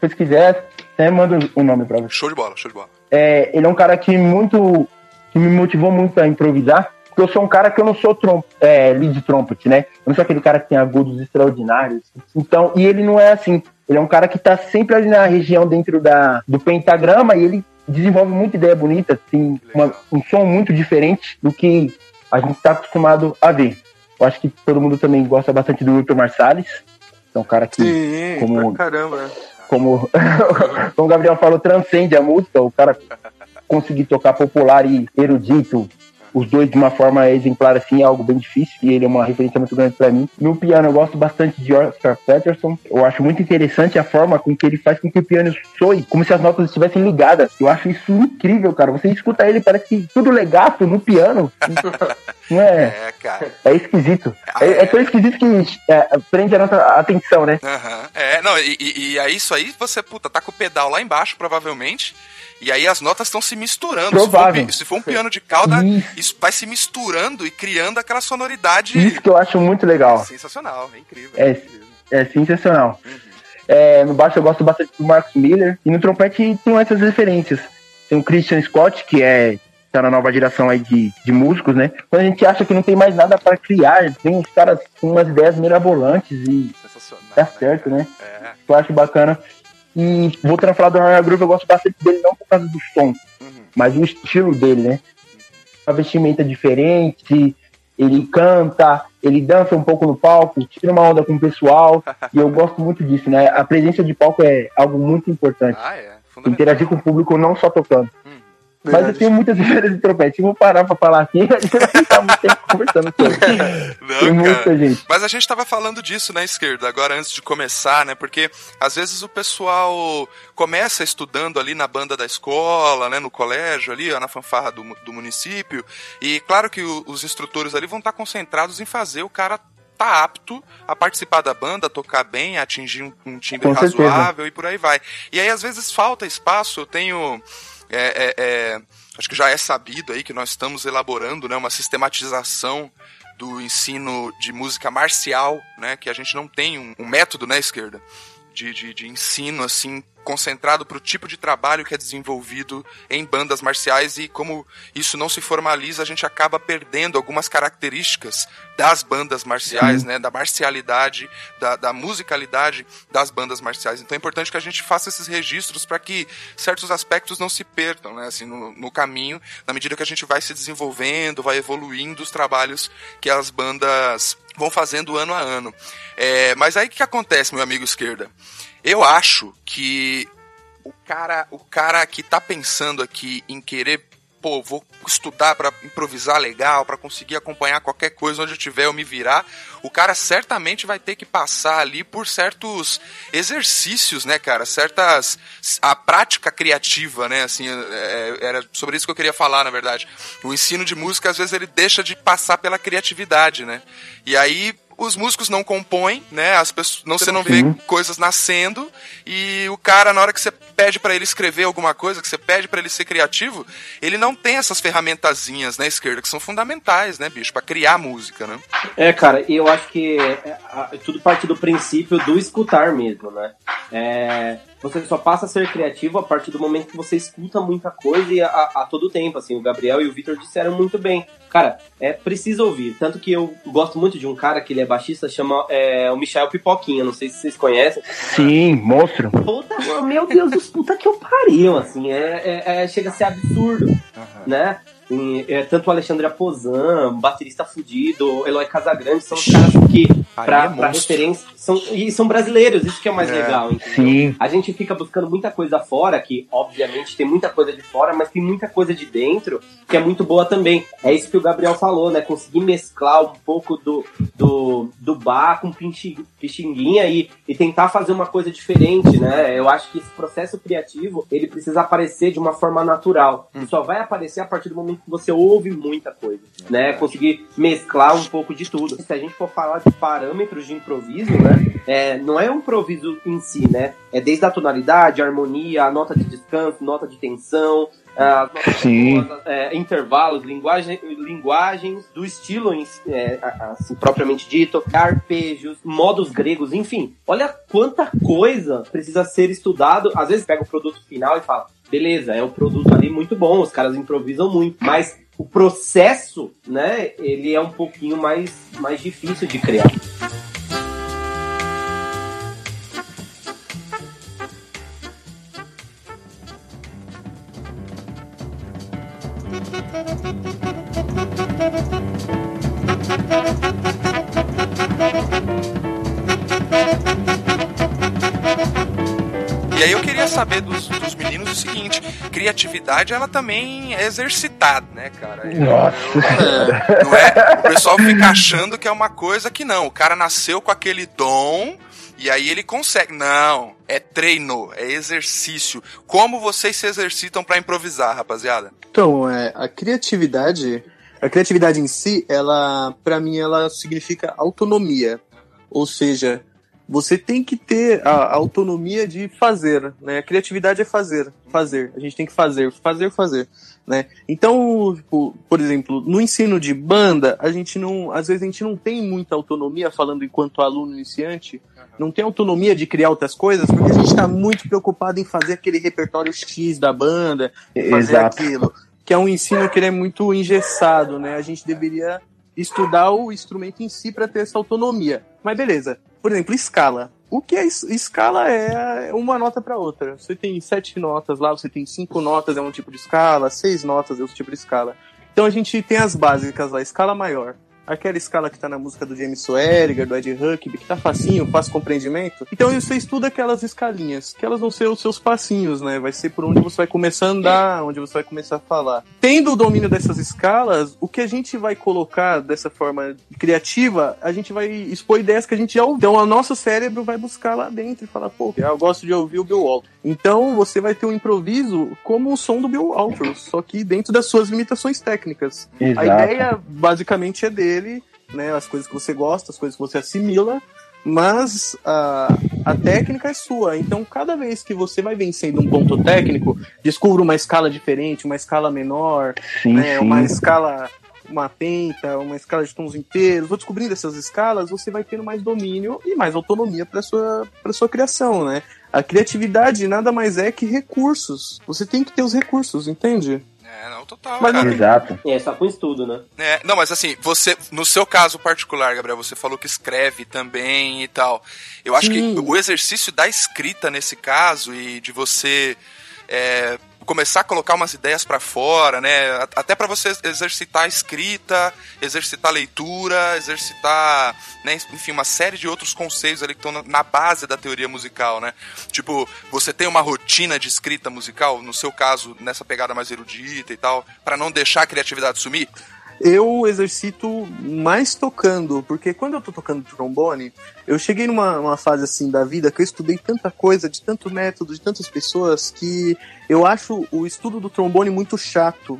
Se quiser, até manda o um nome pra você. Show de bola, show de bola. É, ele é um cara que muito. que me motivou muito a improvisar. Porque eu sou um cara que eu não sou trom é, lead trumpet, né? Eu não sou aquele cara que tem agudos extraordinários. Então, e ele não é assim. Ele é um cara que tá sempre ali na região dentro da, do pentagrama e ele desenvolve muita ideia bonita, tem uma, um som muito diferente do que a gente está acostumado a ver. Eu acho que todo mundo também gosta bastante do Wilton Marsalis. É um cara que, Sim, como, caramba. Como, como o Gabriel falou, transcende a música. O cara conseguir tocar popular e erudito os dois de uma forma exemplar assim é algo bem difícil e ele é uma referência muito grande para mim. No piano eu gosto bastante de Oscar Peterson. Eu acho muito interessante a forma com que ele faz com que o piano soe como se as notas estivessem ligadas. Eu acho isso incrível, cara. Você escuta ele parece que tudo legato no piano. Não é? É, cara. É esquisito. Ah, é, é, tão esquisito que é, prende a nossa atenção, né? Uhum. É, não, e, e, é isso aí, você, puta, tá com o pedal lá embaixo, provavelmente. E aí as notas estão se misturando. Provável. Se for, se for um piano de cauda, isso. isso. vai se misturando e criando aquela sonoridade. Isso que eu acho muito legal. É sensacional, é incrível. É, é, é sensacional. Uhum. É, no baixo eu gosto bastante do Marcos Miller. E no trompete tem essas referências. Tem o Christian Scott, que é tá na nova geração aí de, de músicos, né? Quando a gente acha que não tem mais nada para criar, tem uns caras com umas ideias mirabolantes e tá né, certo, né? É. Eu acho bacana. E voltando a falar do Royal Groove, eu gosto bastante dele não por causa do som, uhum. mas o estilo dele, né? A vestimenta diferente, ele canta, ele dança um pouco no palco, tira uma onda com o pessoal, e eu gosto muito disso, né? A presença de palco é algo muito importante. Ah, é. Interagir com o público não só tocando. Mas eu tenho muitas referências de trompete. vou parar pra falar aqui, a gente vai ficar muito tempo conversando sobre. Não, Tem muita gente. Mas a gente tava falando disso na né, esquerda, agora antes de começar, né? Porque às vezes o pessoal começa estudando ali na banda da escola, né? No colégio ali, ó, na fanfarra do, do município. E claro que o, os instrutores ali vão estar concentrados em fazer o cara tá apto a participar da banda, a tocar bem, a atingir um, um timbre razoável e por aí vai. E aí às vezes falta espaço, eu tenho é, é, é, acho que já é sabido aí que nós estamos elaborando né, uma sistematização do ensino de música marcial, né, que a gente não tem um, um método, né, esquerda, de, de, de ensino assim concentrado para o tipo de trabalho que é desenvolvido em bandas marciais e como isso não se formaliza, a gente acaba perdendo algumas características das bandas marciais, né, da marcialidade, da, da musicalidade das bandas marciais. Então é importante que a gente faça esses registros para que certos aspectos não se perdam, né, assim, no, no caminho, na medida que a gente vai se desenvolvendo, vai evoluindo os trabalhos que as bandas vão fazendo ano a ano. É, mas aí o que acontece, meu amigo esquerda? Eu acho que o cara, o cara que tá pensando aqui em querer, pô, vou estudar para improvisar legal, para conseguir acompanhar qualquer coisa onde eu tiver eu me virar, o cara certamente vai ter que passar ali por certos exercícios, né, cara? Certas a prática criativa, né? Assim, é, é, era sobre isso que eu queria falar, na verdade. O ensino de música às vezes ele deixa de passar pela criatividade, né? E aí os músicos não compõem, né? As pessoas não você não vê coisas nascendo e o cara na hora que você pede para ele escrever alguma coisa, que você pede para ele ser criativo, ele não tem essas ferramentazinhas na né, esquerda que são fundamentais, né, bicho, para criar música, né? É, cara, e eu acho que é, é, tudo parte do princípio do escutar mesmo, né? É, você só passa a ser criativo a partir do momento que você escuta muita coisa e a, a todo tempo, assim, o Gabriel e o Vitor disseram muito bem. Cara, é preciso ouvir. Tanto que eu gosto muito de um cara que ele é baixista, chama é, o Michel Pipoquinha, não sei se vocês conhecem. Sim, monstro. Puta, meu Deus dos puta que eu pariu, assim, é, é, é chega a ser absurdo, uhum. né? é, tanto o Alexandre Aposan, baterista fudido, Eloy Casagrande, são os caras que, pra, é pra referência, são, e são brasileiros, isso que é mais é, legal, entendeu? Sim. A gente fica buscando muita coisa fora, que obviamente tem muita coisa de fora, mas tem muita coisa de dentro, que é muito boa também. É isso que o Gabriel falou, né? Conseguir mesclar um pouco do, do, do bar com pixinguinha e, e tentar fazer uma coisa diferente, né? Eu acho que esse processo criativo, ele precisa aparecer de uma forma natural. Hum. só vai aparecer a partir do momento que você ouve muita coisa, né? Conseguir mesclar um pouco de tudo. Se a gente for falar de parâmetros de improviso, né? É, não é um improviso em si, né? É desde a tonalidade, a harmonia, a nota de descanso, nota de tensão, as notas, é, intervalos, linguagem, linguagens do estilo é, assim, propriamente dito, arpejos, modos gregos, enfim. Olha quanta coisa precisa ser estudado. Às vezes pega o produto final e fala, beleza, é um produto ali muito bom, os caras improvisam muito, mas o processo, né, ele é um pouquinho mais, mais difícil de criar. Saber dos, dos meninos o seguinte: criatividade ela também é exercitada, né, cara? Nossa! É, não é? O pessoal fica achando que é uma coisa que não. O cara nasceu com aquele dom e aí ele consegue. Não, é treino, é exercício. Como vocês se exercitam para improvisar, rapaziada? Então, é, a criatividade, a criatividade em si, ela, para mim, ela significa autonomia. Ou seja, você tem que ter a autonomia de fazer, né? A criatividade é fazer, fazer. A gente tem que fazer, fazer, fazer, né? Então, tipo, por exemplo, no ensino de banda, a gente não, às vezes a gente não tem muita autonomia falando enquanto aluno iniciante, não tem autonomia de criar outras coisas, porque a gente está muito preocupado em fazer aquele repertório X da banda, fazer Exato. aquilo, que é um ensino que ele é muito engessado, né? A gente deveria estudar o instrumento em si para ter essa autonomia. Mas beleza. Por exemplo, escala. O que é escala é uma nota para outra. Você tem sete notas lá, você tem cinco notas é um tipo de escala, seis notas é outro tipo de escala. Então a gente tem as básicas lá, escala maior aquela escala que tá na música do James Swearinger, do Ed Huckabee, que tá facinho, fácil compreendimento. Então você estuda aquelas escalinhas, que elas vão ser os seus passinhos, né? Vai ser por onde você vai começar a andar, onde você vai começar a falar. Tendo o domínio dessas escalas, o que a gente vai colocar dessa forma criativa, a gente vai expor ideias que a gente já ouviu. Então o nosso cérebro vai buscar lá dentro e falar, pô, eu gosto de ouvir o Bill Walton. Então você vai ter um improviso como o som do Bill Walton, só que dentro das suas limitações técnicas. Exato. A ideia basicamente é dele dele, né? As coisas que você gosta, as coisas que você assimila, mas a, a técnica é sua. Então, cada vez que você vai vencendo um ponto técnico, descubra uma escala diferente, uma escala menor, sim, né? Sim. uma escala, uma penta, uma escala de tons inteiros. Vou descobrindo essas escalas, você vai tendo mais domínio e mais autonomia para sua para sua criação, né? A criatividade nada mais é que recursos. Você tem que ter os recursos, entende? É, não, total. Mas cara. Exato. É, só com estudo, né? É, não, mas assim, você, no seu caso particular, Gabriel, você falou que escreve também e tal. Eu acho Sim. que o exercício da escrita nesse caso e de você é, começar a colocar umas ideias para fora, né? Até para você exercitar a escrita, exercitar a leitura, exercitar, né? enfim, uma série de outros conceitos ali que estão na base da teoria musical, né? Tipo, você tem uma rotina de escrita musical, no seu caso, nessa pegada mais erudita e tal, para não deixar a criatividade sumir? Eu exercito mais tocando, porque quando eu tô tocando trombone, eu cheguei numa, numa fase assim da vida que eu estudei tanta coisa, de tanto método, de tantas pessoas, que eu acho o estudo do trombone muito chato.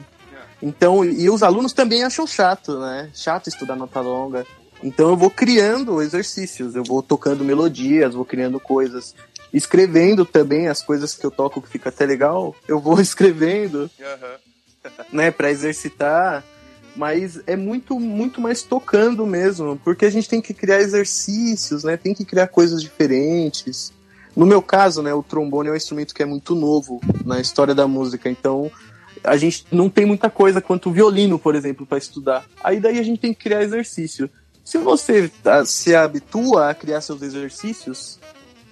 Então, e os alunos também acham chato, né? Chato estudar nota longa. Então eu vou criando exercícios, eu vou tocando melodias, vou criando coisas, escrevendo também as coisas que eu toco que fica até legal, eu vou escrevendo, uhum. né, para exercitar mas é muito, muito mais tocando mesmo, porque a gente tem que criar exercícios, né? Tem que criar coisas diferentes. No meu caso, né, o trombone é um instrumento que é muito novo na história da música, então a gente não tem muita coisa quanto o violino, por exemplo, para estudar. Aí daí a gente tem que criar exercício. Se você ah, se habitua a criar seus exercícios,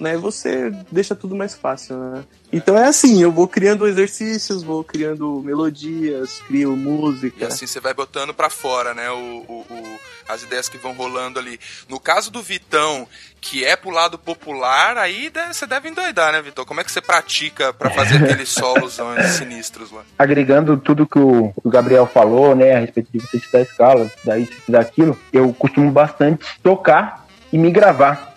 né, você deixa tudo mais fácil, né? Então é assim, eu vou criando exercícios, vou criando melodias, crio música. E assim você vai botando para fora, né, o, o, o, as ideias que vão rolando ali. No caso do Vitão, que é pro lado popular, aí você deve endoidar, né, Vitor? Como é que você pratica para fazer aqueles solos sinistros lá? Agregando tudo que o, o Gabriel falou, né, a respeito de você estudar escala, daí daquilo, eu costumo bastante tocar e me gravar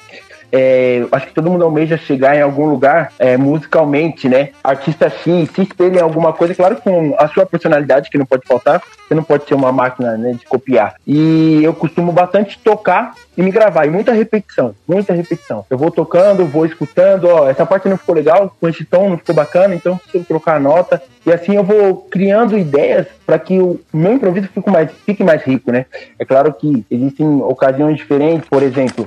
é, acho que todo mundo almeja chegar em algum lugar é, musicalmente, né? Artista X, se espelha em alguma coisa, claro com a sua personalidade, que não pode faltar, você não pode ser uma máquina né, de copiar. E eu costumo bastante tocar e me gravar, e muita repetição, muita repetição. Eu vou tocando, vou escutando, ó, essa parte não ficou legal, com esse tom não ficou bacana, então eu trocar a nota. E assim eu vou criando ideias para que o meu improviso fique mais, fique mais rico, né? É claro que existem ocasiões diferentes, por exemplo,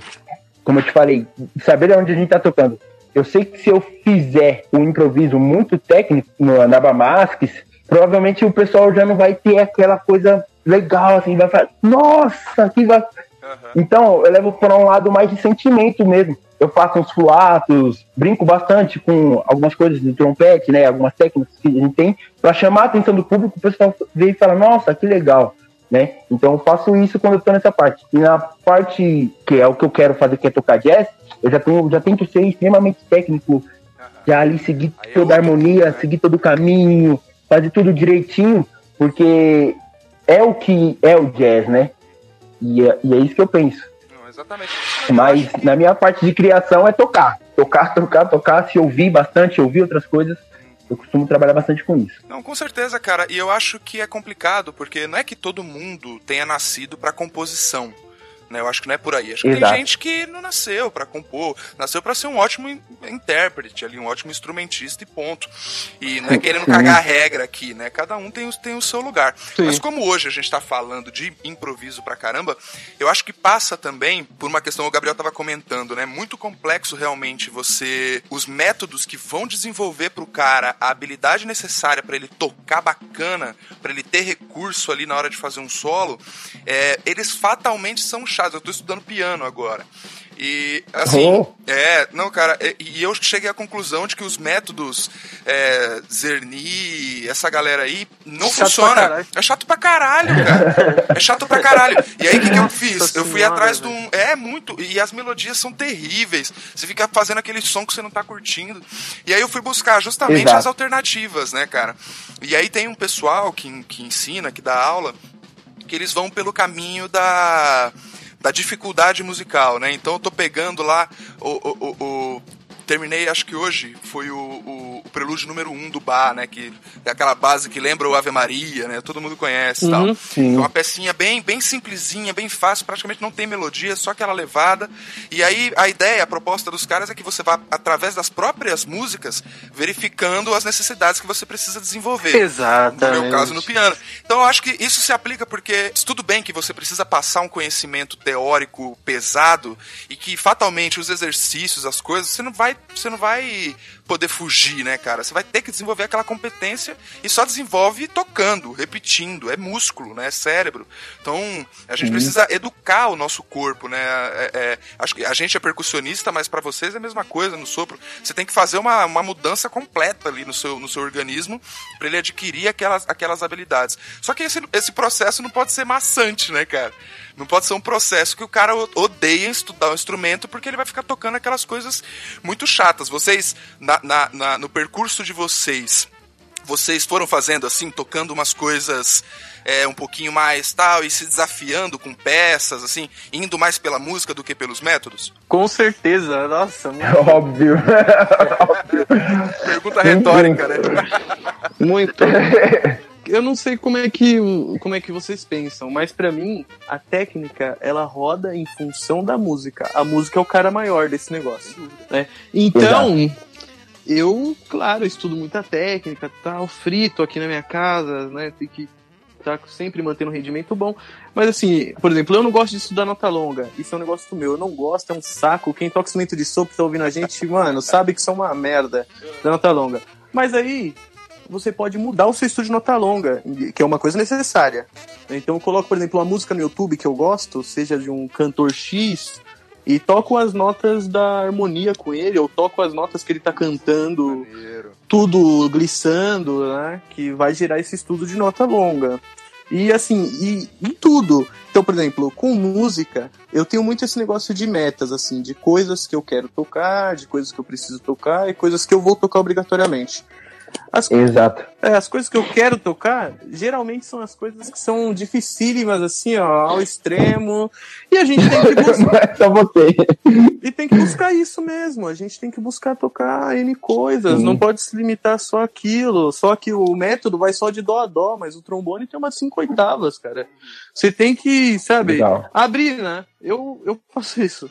como eu te falei, saber onde a gente tá tocando. Eu sei que se eu fizer um improviso muito técnico no Naba Masks, provavelmente o pessoal já não vai ter aquela coisa legal, assim, vai falar, nossa, que vai. Uhum. Então, eu levo para um lado mais de sentimento mesmo. Eu faço uns fulatos, brinco bastante com algumas coisas de trompete, né? Algumas técnicas que a gente tem, para chamar a atenção do público, o pessoal vê e fala, nossa, que legal né? Então eu faço isso quando eu tô nessa parte. E na parte que é o que eu quero fazer, que é tocar jazz, eu já tenho, já tento ser extremamente técnico, já ali seguir Aí toda a harmonia, né? seguir todo o caminho, fazer tudo direitinho, porque é o que é o jazz, né? E é, e é isso que eu penso. Não, exatamente. Mas na minha parte de criação é tocar. Tocar, tocar, tocar, se ouvir bastante, ouvir outras coisas eu costumo trabalhar bastante com isso. Não, com certeza, cara. E eu acho que é complicado, porque não é que todo mundo tenha nascido para composição. Né? Eu acho que não é por aí. Acho que Exato. tem gente que não nasceu para compor, nasceu para ser um ótimo intérprete, ali, um ótimo instrumentista e ponto. E não é querendo Sim. cagar a regra aqui, né? Cada um tem, tem o seu lugar. Sim. Mas como hoje a gente tá falando de improviso pra caramba, eu acho que passa também por uma questão, o Gabriel tava comentando, né? Muito complexo realmente você. Os métodos que vão desenvolver pro cara a habilidade necessária para ele tocar bacana, para ele ter recurso ali na hora de fazer um solo, é, eles fatalmente são chatos. Eu tô estudando piano agora. E, assim, oh. é, não, cara, e, e, eu cheguei à conclusão de que os métodos é, Zerni, essa galera aí, não chato funciona. É chato pra caralho, cara. É chato pra caralho. E aí, o que, que eu fiz? Nossa eu fui senhora, atrás de um. É, muito. E as melodias são terríveis. Você fica fazendo aquele som que você não tá curtindo. E aí eu fui buscar justamente Exato. as alternativas, né, cara? E aí tem um pessoal que, que ensina, que dá aula, que eles vão pelo caminho da da dificuldade musical, né? Então eu tô pegando lá o, o, o, terminei, acho que hoje, foi o, o, o prelúdio número 1 um do bar, né? Que é aquela base que lembra o Ave Maria, né? Todo mundo conhece e uhum, tal. Sim. É uma pecinha bem, bem simplesinha, bem fácil, praticamente não tem melodia, só aquela levada. E aí a ideia, a proposta dos caras é que você vá, através das próprias músicas, verificando as necessidades que você precisa desenvolver. Exatamente. No meu caso, no piano. Então eu acho que isso se aplica porque tudo bem que você precisa passar um conhecimento teórico pesado e que fatalmente os exercícios, as coisas, você não vai você não vai poder fugir, né, cara? Você vai ter que desenvolver aquela competência e só desenvolve tocando, repetindo. É músculo, né? É cérebro. Então, a gente uhum. precisa educar o nosso corpo, né? É, é, acho que a gente é percussionista, mas para vocês é a mesma coisa no sopro. Você tem que fazer uma, uma mudança completa ali no seu, no seu organismo para ele adquirir aquelas, aquelas habilidades. Só que esse, esse processo não pode ser maçante, né, cara? Não pode ser um processo que o cara odeia estudar o instrumento porque ele vai ficar tocando aquelas coisas muito chatas. Vocês, na, na, na, no percurso de vocês, vocês foram fazendo assim, tocando umas coisas é, um pouquinho mais tal e se desafiando com peças, assim, indo mais pela música do que pelos métodos? Com certeza, nossa. Muito... Óbvio. Pergunta retórica, né? Muito. eu não sei como é que como é que vocês pensam, mas para mim a técnica ela roda em função da música. A música é o cara maior desse negócio, né? Então, Exato. Eu, claro, estudo muita técnica, tal, frito aqui na minha casa, né? Tem que tá sempre mantendo um rendimento bom. Mas assim, por exemplo, eu não gosto de estudar nota longa. Isso é um negócio meu. Eu não gosto, é um saco. Quem toca instrumento de sopro tá ouvindo a gente, mano, sabe que isso é uma merda da nota longa. Mas aí, você pode mudar o seu estudo de nota longa, que é uma coisa necessária. Então eu coloco, por exemplo, uma música no YouTube que eu gosto, seja de um cantor X, e toco as notas da harmonia com ele, ou toco as notas que ele tá cantando, Maneiro. tudo glissando, né? Que vai gerar esse estudo de nota longa. E assim, e, e tudo. Então, por exemplo, com música, eu tenho muito esse negócio de metas, assim, de coisas que eu quero tocar, de coisas que eu preciso tocar e coisas que eu vou tocar obrigatoriamente. As, Exato. É, as coisas que eu quero tocar, geralmente são as coisas que são dificílimas, assim, ó, ao extremo. E a gente tem que buscar. é só você. E tem que buscar isso mesmo. A gente tem que buscar tocar N coisas. Sim. Não pode se limitar só aquilo. Só que o método vai só de dó a dó, mas o trombone tem umas cinco oitavas, cara. Você tem que, sabe, Legal. abrir, né? Eu, eu faço isso.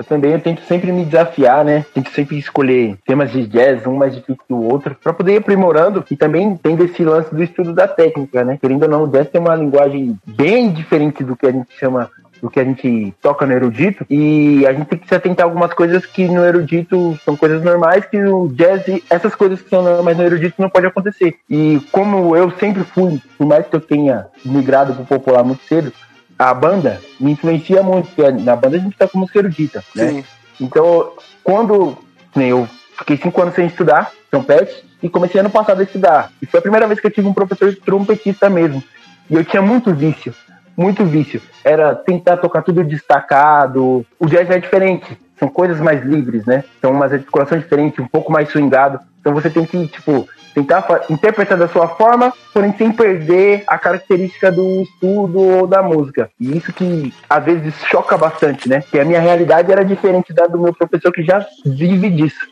Eu também eu tento sempre me desafiar, né? Tento sempre escolher temas de jazz, um mais difícil que o outro, para poder ir aprimorando. E também tem esse lance do estudo da técnica, né? Querendo ou não, o jazz tem uma linguagem bem diferente do que a gente chama do que a gente toca no erudito e a gente tem que se atentar a algumas coisas que no erudito são coisas normais que no jazz essas coisas que são normais no erudito não pode acontecer e como eu sempre fui por mais que eu tenha migrado pro popular muito cedo a banda me influencia muito, porque na banda a gente tá com música erudita, né? Sim. Então, quando né, eu fiquei cinco anos sem estudar trompete e comecei ano passado a estudar. E foi a primeira vez que eu tive um professor trompetista mesmo. E eu tinha muito vício, muito vício. Era tentar tocar tudo destacado. O jazz é diferente, são coisas mais livres, né? São umas articulações diferentes, um pouco mais swingado. Então você tem que, tipo, tentar interpretar da sua forma, porém sem perder a característica do estudo ou da música. E isso que às vezes choca bastante, né? Que a minha realidade era diferente da do meu professor que já vive disso.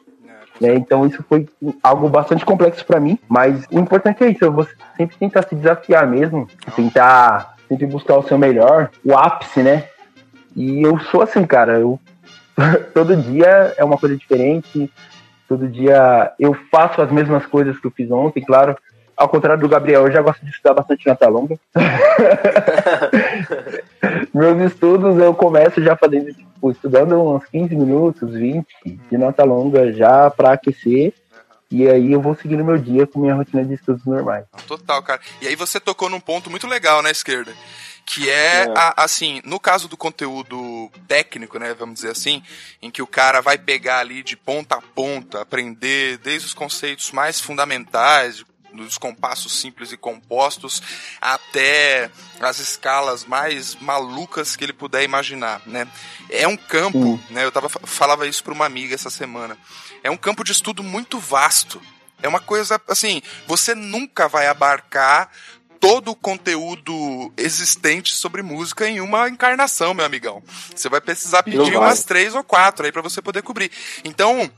Né? Então isso foi algo bastante complexo para mim, mas o importante é isso, você sempre tentar se desafiar mesmo, tentar sempre buscar o seu melhor, o ápice, né? E eu sou assim, cara, eu todo dia é uma coisa diferente, Todo dia eu faço as mesmas coisas que eu fiz ontem, claro. Ao contrário do Gabriel, eu já gosto de estudar bastante nota longa. Meus estudos eu começo já fazendo, tipo, estudando uns 15 minutos, 20 de nota longa já para aquecer. E aí eu vou seguindo meu dia com minha rotina de estudos normais. Total, cara. E aí você tocou num ponto muito legal na esquerda que é, é. A, assim, no caso do conteúdo técnico, né, vamos dizer assim, em que o cara vai pegar ali de ponta a ponta, aprender desde os conceitos mais fundamentais, dos compassos simples e compostos até as escalas mais malucas que ele puder imaginar, né? É um campo, né? Eu tava falava isso para uma amiga essa semana. É um campo de estudo muito vasto. É uma coisa assim, você nunca vai abarcar todo o conteúdo existente sobre música em uma encarnação, meu amigão. Você vai precisar pedir umas três ou quatro aí para você poder cobrir. Então,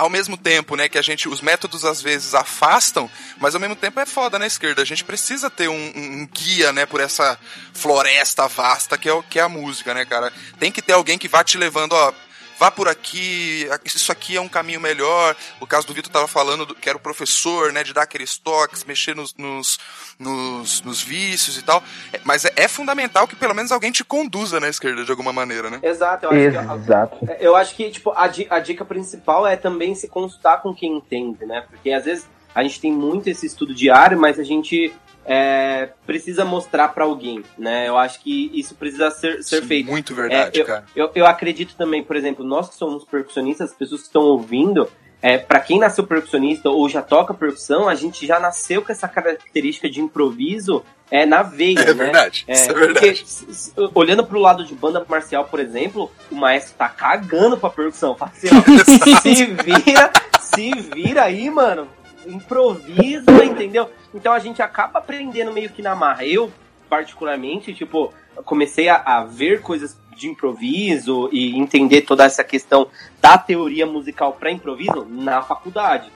ao mesmo tempo, né, que a gente, os métodos às vezes afastam, mas ao mesmo tempo é foda na esquerda. A gente precisa ter um, um, guia, né, por essa floresta vasta que é, o, que é a música, né, cara. Tem que ter alguém que vá te levando, ó, vá por aqui, isso aqui é um caminho melhor. O caso do Vitor estava falando do, que era o professor, né, de dar aqueles toques, mexer nos, nos, nos, nos vícios e tal. É, mas é, é, fundamental que pelo menos alguém te conduza na esquerda de alguma maneira, né? Exato. Eu acho Exato. Que, eu acho que tipo, a, a dica principal é também se consultar com quem entende, né? Porque às vezes a gente tem muito esse estudo diário, mas a gente é, precisa mostrar para alguém, né? Eu acho que isso precisa ser, ser feito. Muito verdade, é, eu, cara. Eu, eu acredito também, por exemplo, nós que somos percussionistas, as pessoas que estão ouvindo, é, para quem nasceu percussionista ou já toca percussão, a gente já nasceu com essa característica de improviso é, na veia, é né? Verdade, é, é verdade. Porque, olhando pro lado de banda marcial, por exemplo, o maestro tá cagando pra percussão. Fala assim, ó, se vira, se vira aí, mano. Improvisa, entendeu? Então a gente acaba aprendendo meio que na marra. Eu, particularmente, tipo, comecei a, a ver coisas de improviso e entender toda essa questão da teoria musical para improviso na faculdade,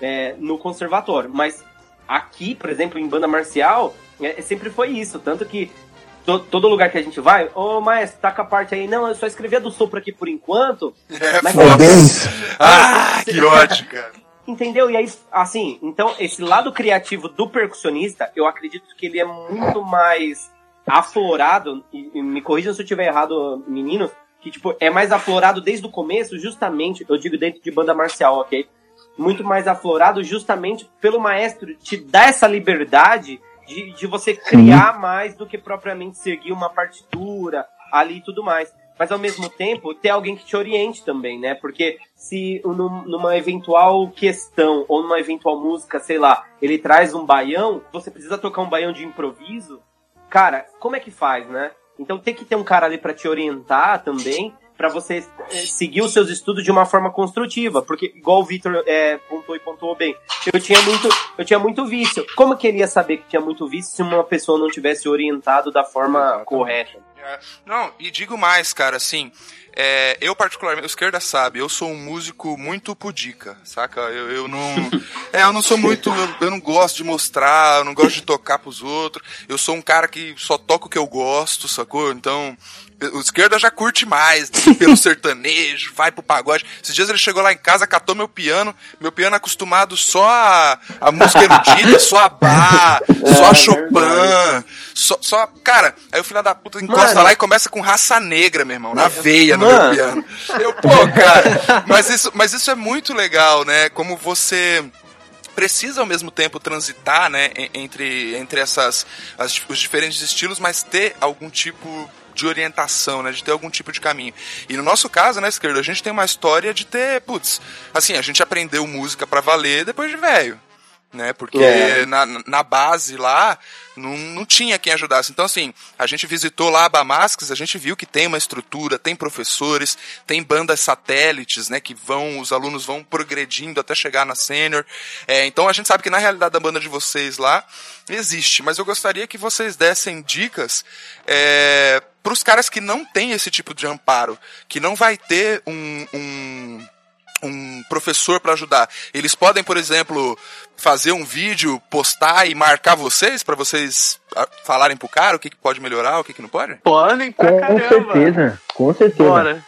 é, no conservatório. Mas aqui, por exemplo, em banda marcial, é, sempre foi isso. Tanto que to, todo lugar que a gente vai, ô maestro, taca a parte aí. Não, eu só escrevi a do sopro aqui por enquanto. É, mas. Ah, que ótimo, cara. Entendeu? E aí, assim, então, esse lado criativo do percussionista, eu acredito que ele é muito mais aflorado, e, e me corrijam se eu estiver errado, meninos, que, tipo, é mais aflorado desde o começo, justamente, eu digo dentro de banda marcial, ok? Muito mais aflorado justamente pelo maestro te dar essa liberdade de, de você criar Sim. mais do que propriamente seguir uma partitura ali e tudo mais mas ao mesmo tempo ter alguém que te oriente também, né? Porque se numa eventual questão ou numa eventual música, sei lá, ele traz um baião, você precisa tocar um baião de improviso, cara, como é que faz, né? Então tem que ter um cara ali para te orientar também, para você eh, seguir os seus estudos de uma forma construtiva, porque igual o Victor é, pontuou e pontuou bem, eu tinha muito, eu tinha muito vício. Como que ele ia saber que tinha muito vício se uma pessoa não tivesse orientado da forma Exatamente. correta? É, não, e digo mais, cara, assim, é, eu particularmente, o esquerda sabe, eu sou um músico muito pudica, saca? Eu, eu não. É, eu não sou muito. Eu, eu, não gosto de mostrar, eu não gosto de tocar pros outros. Eu sou um cara que só toca o que eu gosto, sacou? Então, o esquerda já curte mais, pelo sertanejo, vai pro pagode. Esses dias ele chegou lá em casa, catou meu piano, meu piano é acostumado só a, a música erudita, só a bar, só a é, Chopin, só, só, Cara, aí o filho da puta encosta mano, lá e começa com raça negra, meu irmão, na veia no. Piano. Eu, pô, cara, mas isso, mas isso é muito legal, né? Como você precisa ao mesmo tempo transitar, né, entre, entre essas as, os diferentes estilos, mas ter algum tipo de orientação, né? De ter algum tipo de caminho. E no nosso caso, né, esquerdo, a gente tem uma história de ter, putz, assim, a gente aprendeu música para valer depois de velho né? Porque é. na, na base lá não, não tinha quem ajudasse. Então, assim, a gente visitou lá a Bamasques, a gente viu que tem uma estrutura, tem professores, tem bandas satélites, né? Que vão, os alunos vão progredindo até chegar na sênior. É, então a gente sabe que na realidade a banda de vocês lá existe, mas eu gostaria que vocês dessem dicas é, para os caras que não têm esse tipo de amparo, que não vai ter um, um um professor para ajudar. Eles podem, por exemplo, fazer um vídeo, postar e marcar vocês para vocês ah, falarem pro cara o que, que pode melhorar, o que, que não pode? Podem, com caramba. certeza, com certeza. Bora.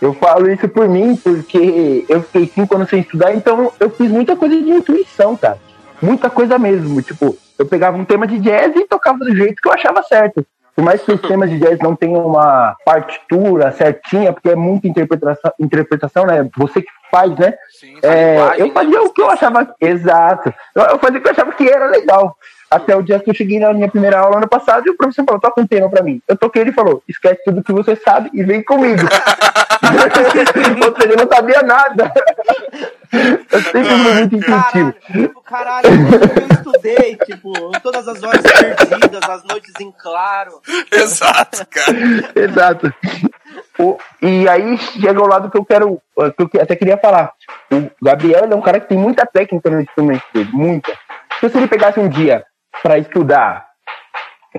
Eu falo isso por mim porque eu fiquei cinco anos sem estudar, então eu fiz muita coisa de intuição, cara. Muita coisa mesmo. Tipo, eu pegava um tema de jazz e tocava do jeito que eu achava certo. Por mais que os temas de jazz não tenham uma partitura certinha, porque é muita interpretação, interpretação né? Você que faz, né? Sim, é, eu né? fazia né? o que eu achava exato. Eu fazia o que eu achava que era legal. Até o dia que eu cheguei na minha primeira aula ano passado e o professor falou: toca um tema pra mim. Eu toquei ele falou: esquece tudo que você sabe e vem comigo. Ou seja, eu não sabia nada. Eu sempre fui muito intuitivo. Caralho, caralho, eu estudei, tipo, todas as horas perdidas, as noites em claro. Exato, cara. Exato. O, e aí chega ao lado que eu quero, que eu até queria falar. O Gabriel é um cara que tem muita técnica no instrumento dele, muita. Então, se ele pegasse um dia para estudar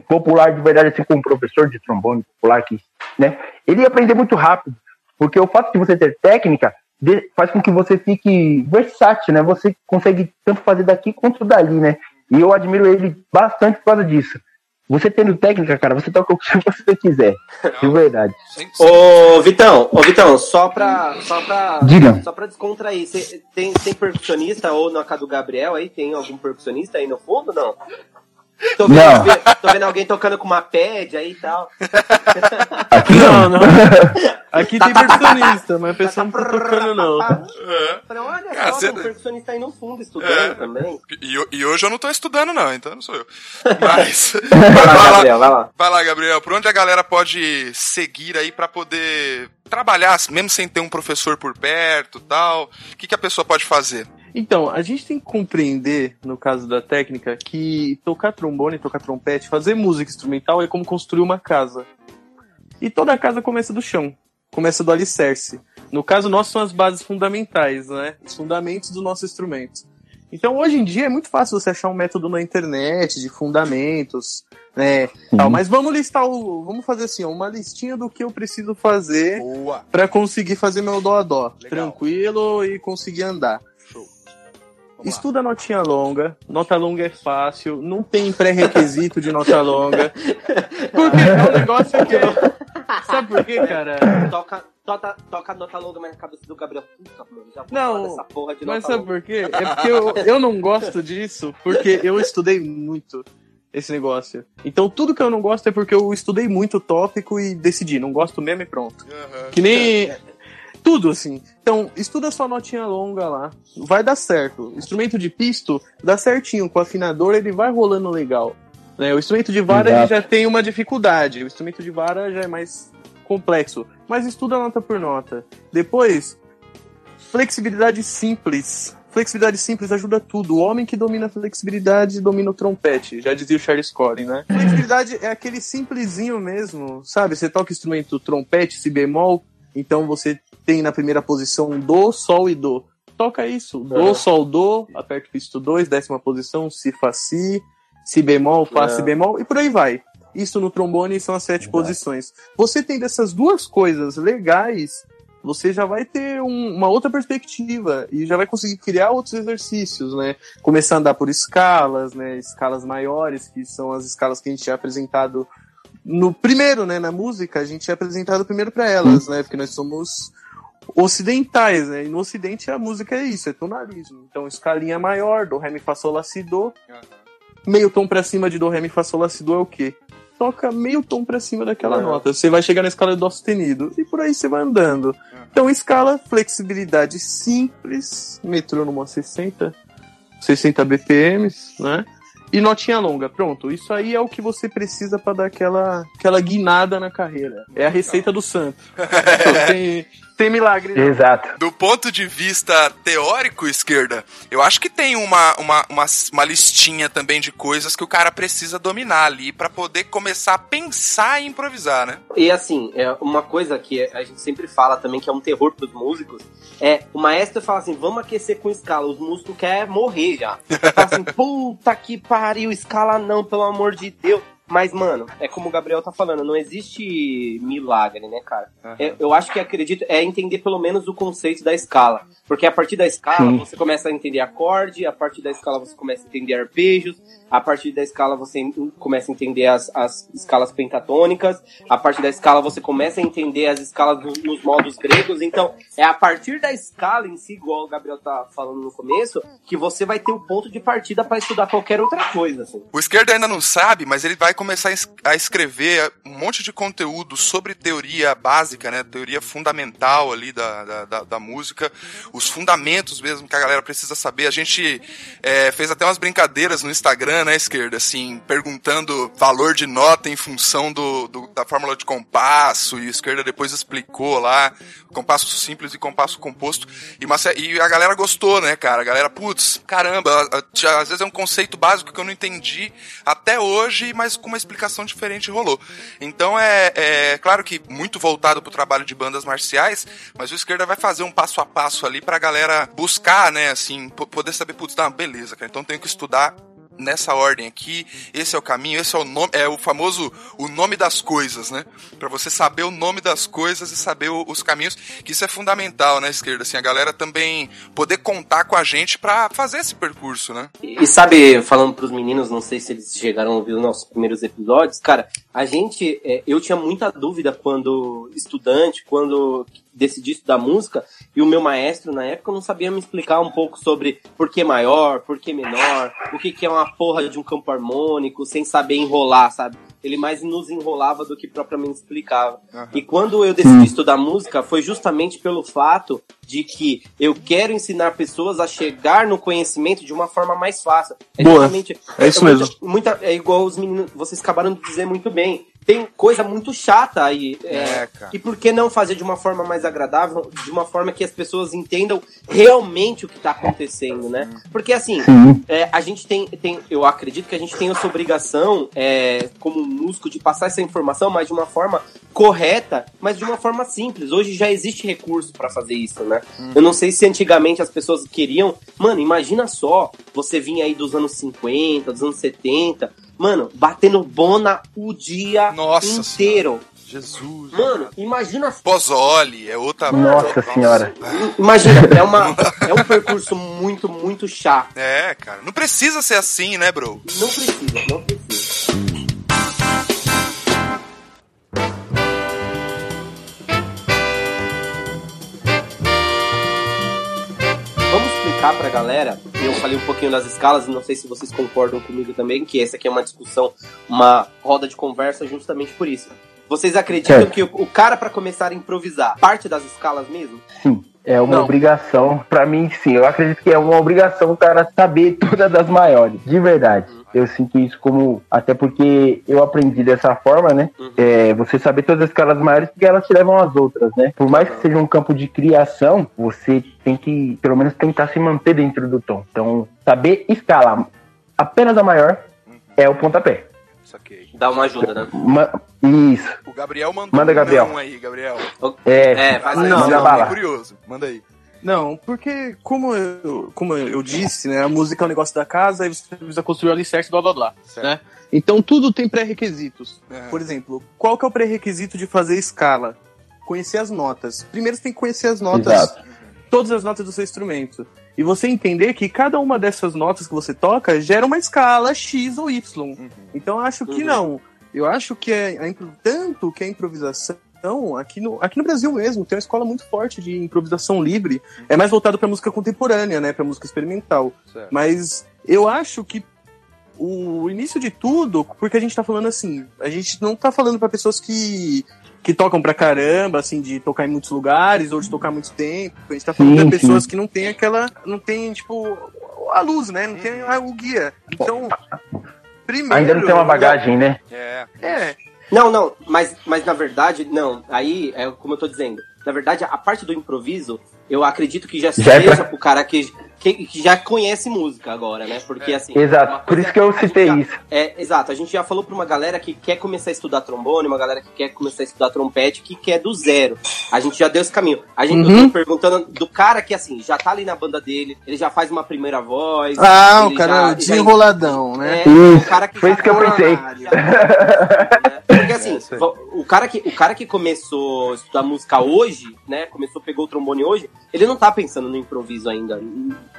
popular de verdade, assim, com um professor de trombone popular, que, né, ele ia aprender muito rápido. Porque o fato de você ter técnica faz com que você fique versátil, né? Você consegue tanto fazer daqui quanto dali, né? E eu admiro ele bastante por causa disso. Você tendo técnica, cara, você toca o que você quiser. De verdade. Ô, Vitão, ô, Vitão, só pra. Só pra, Diga. Só pra descontrair, cê, tem, tem percussionista ou na casa do Gabriel aí? Tem algum percussionista aí no fundo não? Tô vendo, não. tô vendo alguém tocando com uma pad aí e tal. Aqui não, não. Aqui tem percussionista, mas a pessoa não tá tocando, não. Falei, olha só, tem um percussionista aí no fundo estudando é. também. E, e, hoje eu não tô estudando, não, então não sou eu. Mas. vai lá, Gabriel, vai lá. Vai lá, Gabriel. Por onde a galera pode seguir aí pra poder trabalhar, mesmo sem ter um professor por perto tal? O que, que a pessoa pode fazer? Então, a gente tem que compreender, no caso da técnica, que tocar trombone, tocar trompete, fazer música instrumental é como construir uma casa. E toda casa começa do chão, começa do alicerce. No caso nosso, são as bases fundamentais, né? Os fundamentos do nosso instrumento. Então, hoje em dia, é muito fácil você achar um método na internet de fundamentos, né? Tal, mas vamos listar o. Vamos fazer assim, ó, uma listinha do que eu preciso fazer para conseguir fazer meu dó a dó. Legal. Tranquilo e conseguir andar. Estuda notinha longa. Nota longa é fácil. Não tem pré-requisito de nota longa. Porque é um negócio que. Sabe por quê, cara? Toca, toca, toca nota longa mais na cabeça do Gabriel. Puta, mano, já não, essa porra de mas sabe longa. por quê? É porque eu, eu não gosto disso, porque eu estudei muito esse negócio. Então tudo que eu não gosto é porque eu estudei muito o tópico e decidi, não gosto mesmo e pronto. Uhum. Que nem. Tudo assim. Então, estuda sua notinha longa lá. Vai dar certo. Instrumento de pisto dá certinho. Com o afinador ele vai rolando legal. Né? O instrumento de vara já tem uma dificuldade. O instrumento de vara já é mais complexo. Mas estuda nota por nota. Depois, flexibilidade simples. Flexibilidade simples ajuda tudo. O homem que domina a flexibilidade domina o trompete, já dizia o Charles Corey, né? Flexibilidade é aquele simplesinho mesmo, sabe? Você toca instrumento trompete, si bemol, então você tem na primeira posição do, sol e do. Toca isso. Do, sol, do, aperta o pisto 2, décima posição, si, fa, si, si bemol, fá, si bemol, e por aí vai. Isso no trombone são as sete posições. Você tem dessas duas coisas legais, você já vai ter um, uma outra perspectiva e já vai conseguir criar outros exercícios, né? Começar a andar por escalas, né? Escalas maiores, que são as escalas que a gente tinha apresentado no primeiro, né? Na música, a gente tinha apresentado primeiro para elas, né? Porque nós somos ocidentais, né? E no ocidente a música é isso, é tonalismo. Então, escalinha maior, do, ré, mi, fá, sol, lá, si, do. Meio tom para cima de do, ré, mi, fá, sol, lá, si, do é o quê? toca meio tom para cima daquela uhum. nota. Você vai chegar na escala de dó sustenido e por aí você vai andando. Uhum. Então, escala, flexibilidade simples, metrônomo a 60, 60 BPMs, né? E notinha longa, pronto. Isso aí é o que você precisa para dar aquela, aquela guinada na carreira. É a receita do santo. tem, tem milagre. Não. Exato. Do ponto de vista teórico, esquerda, eu acho que tem uma, uma, uma, uma listinha também de coisas que o cara precisa dominar ali para poder começar a pensar e improvisar, né? E assim, é uma coisa que a gente sempre fala também, que é um terror pros músicos, é o maestro fala assim: vamos aquecer com escala. Os músicos querem morrer já. Fala assim, puta que pariu, escala não, pelo amor de Deus. Mas, mano, é como o Gabriel tá falando, não existe milagre, né, cara? Uhum. É, eu acho que acredito é entender pelo menos o conceito da escala. Porque a partir da escala Sim. você começa a entender acorde, a partir da escala você começa a entender arpejos, a partir da escala você começa a entender as, as escalas pentatônicas, a partir da escala você começa a entender as escalas no, nos modos gregos. Então, é a partir da escala em si, igual o Gabriel tá falando no começo, que você vai ter o ponto de partida para estudar qualquer outra coisa. Assim. O esquerdo ainda não sabe, mas ele vai começar a escrever um monte de conteúdo sobre teoria básica, né? Teoria fundamental ali da, da, da, da música, os fundamentos mesmo que a galera precisa saber. A gente é, fez até umas brincadeiras no Instagram na esquerda, assim, perguntando valor de nota em função do, do da fórmula de compasso, e a esquerda depois explicou lá, compasso simples e compasso composto, e, e a galera gostou, né, cara? A galera, putz, caramba, às vezes é um conceito básico que eu não entendi até hoje, mas com uma explicação diferente rolou. Então é, é claro que muito voltado pro trabalho de bandas marciais, mas o esquerda vai fazer um passo a passo ali pra galera buscar, né, assim, poder saber, putz, tá, beleza, cara, então tenho que estudar nessa ordem aqui, esse é o caminho, esse é o nome, é o famoso o nome das coisas, né? Para você saber o nome das coisas e saber os caminhos, que isso é fundamental, né, esquerda, assim, a galera também poder contar com a gente para fazer esse percurso, né? E, e sabe, falando pros meninos, não sei se eles chegaram a ouvir os nossos primeiros episódios, cara, a gente, é, eu tinha muita dúvida quando estudante, quando decidi estudar música, e o meu maestro na época não sabia me explicar um pouco sobre por que maior, por que menor, o que, que é uma porra de um campo harmônico, sem saber enrolar, sabe? Ele mais nos enrolava do que propriamente explicava. Uhum. E quando eu decidi estudar música, foi justamente pelo fato de que eu quero ensinar pessoas a chegar no conhecimento de uma forma mais fácil. É Boa. É isso é mesmo. Muita, muita, é igual os meninos, vocês acabaram de dizer muito bem tem coisa muito chata aí. É, é, e por que não fazer de uma forma mais agradável, de uma forma que as pessoas entendam realmente o que está acontecendo, né? Porque assim, é, a gente tem, tem, eu acredito que a gente tem essa obrigação, é, como músico, de passar essa informação, mas de uma forma correta, mas de uma forma simples. Hoje já existe recurso para fazer isso, né? Hum. Eu não sei se antigamente as pessoas queriam. Mano, imagina só, você vinha aí dos anos 50, dos anos 70, Mano, batendo bona o dia Nossa inteiro. Senhora. Jesus. Mano, imagina. Pozole, é outra. Nossa, Nossa senhora. Imagina, é, uma, é um percurso muito, muito chato. É, cara. Não precisa ser assim, né, bro? Não precisa, não precisa. Pra galera, eu falei um pouquinho das escalas, e não sei se vocês concordam comigo também, que essa aqui é uma discussão, uma roda de conversa justamente por isso. Vocês acreditam é. que o, o cara, para começar a improvisar, parte das escalas mesmo? Sim. É uma não. obrigação, para mim sim, eu acredito que é uma obrigação o cara saber todas as maiores, de verdade. Uhum. Eu sinto isso como. Até porque eu aprendi dessa forma, né? Uhum. É, você saber todas as escalas maiores, porque elas te levam às outras, né? Por mais que seja um campo de criação, você tem que, pelo menos, tentar se manter dentro do tom. Então, saber escalar apenas a maior uhum. é o pontapé. Saquei. Dá uma ajuda, né? Ma isso. O Gabriel mandou Manda, Gabriel. um aí, Gabriel. É, é faz aí. Não, não, não, curioso. Manda aí. Não, porque como eu, como eu disse, né, a música é um negócio da casa, aí você precisa construir o alicerce, blá blá blá, certo. né? Então tudo tem pré-requisitos. É. Por exemplo, qual que é o pré-requisito de fazer escala? Conhecer as notas. Primeiro você tem que conhecer as notas, Exato. todas as notas do seu instrumento. E você entender que cada uma dessas notas que você toca gera uma escala X ou Y. Uhum. Então eu acho que uhum. não. Eu acho que é, é tanto que a improvisação então, aqui no, aqui no Brasil mesmo, tem uma escola muito forte de improvisação livre. É mais voltado para música contemporânea, né? Para música experimental. Certo. Mas eu acho que o início de tudo, porque a gente tá falando assim, a gente não tá falando para pessoas que que tocam pra caramba, assim, de tocar em muitos lugares ou de tocar muito tempo. A gente tá falando sim, de pessoas sim. que não tem aquela. não tem, tipo, a luz, né? Não tem o guia. Então. Primeiro, Ainda não tem uma bagagem, né? É. É. Não, não, mas, mas na verdade, não. Aí é como eu tô dizendo. Na verdade, a parte do improviso, eu acredito que já, já seja é pra... pro cara que que, que, já conhece música agora, né? Porque é. assim. Exato, por isso que eu citei já, isso. É, exato, a gente já falou pra uma galera que quer começar a estudar trombone, uma galera que quer começar a estudar trompete, que quer do zero. A gente já deu esse caminho. A gente uhum. perguntando do cara que, assim, já tá ali na banda dele, ele já faz uma primeira voz. Ah, o cara já, desenroladão, já, né? É, o cara que Foi isso que eu pensei. Já, né? Porque assim, é o, cara que, o cara que começou a estudar música hoje, né? Começou, pegou o trombone hoje, ele não tá pensando no improviso ainda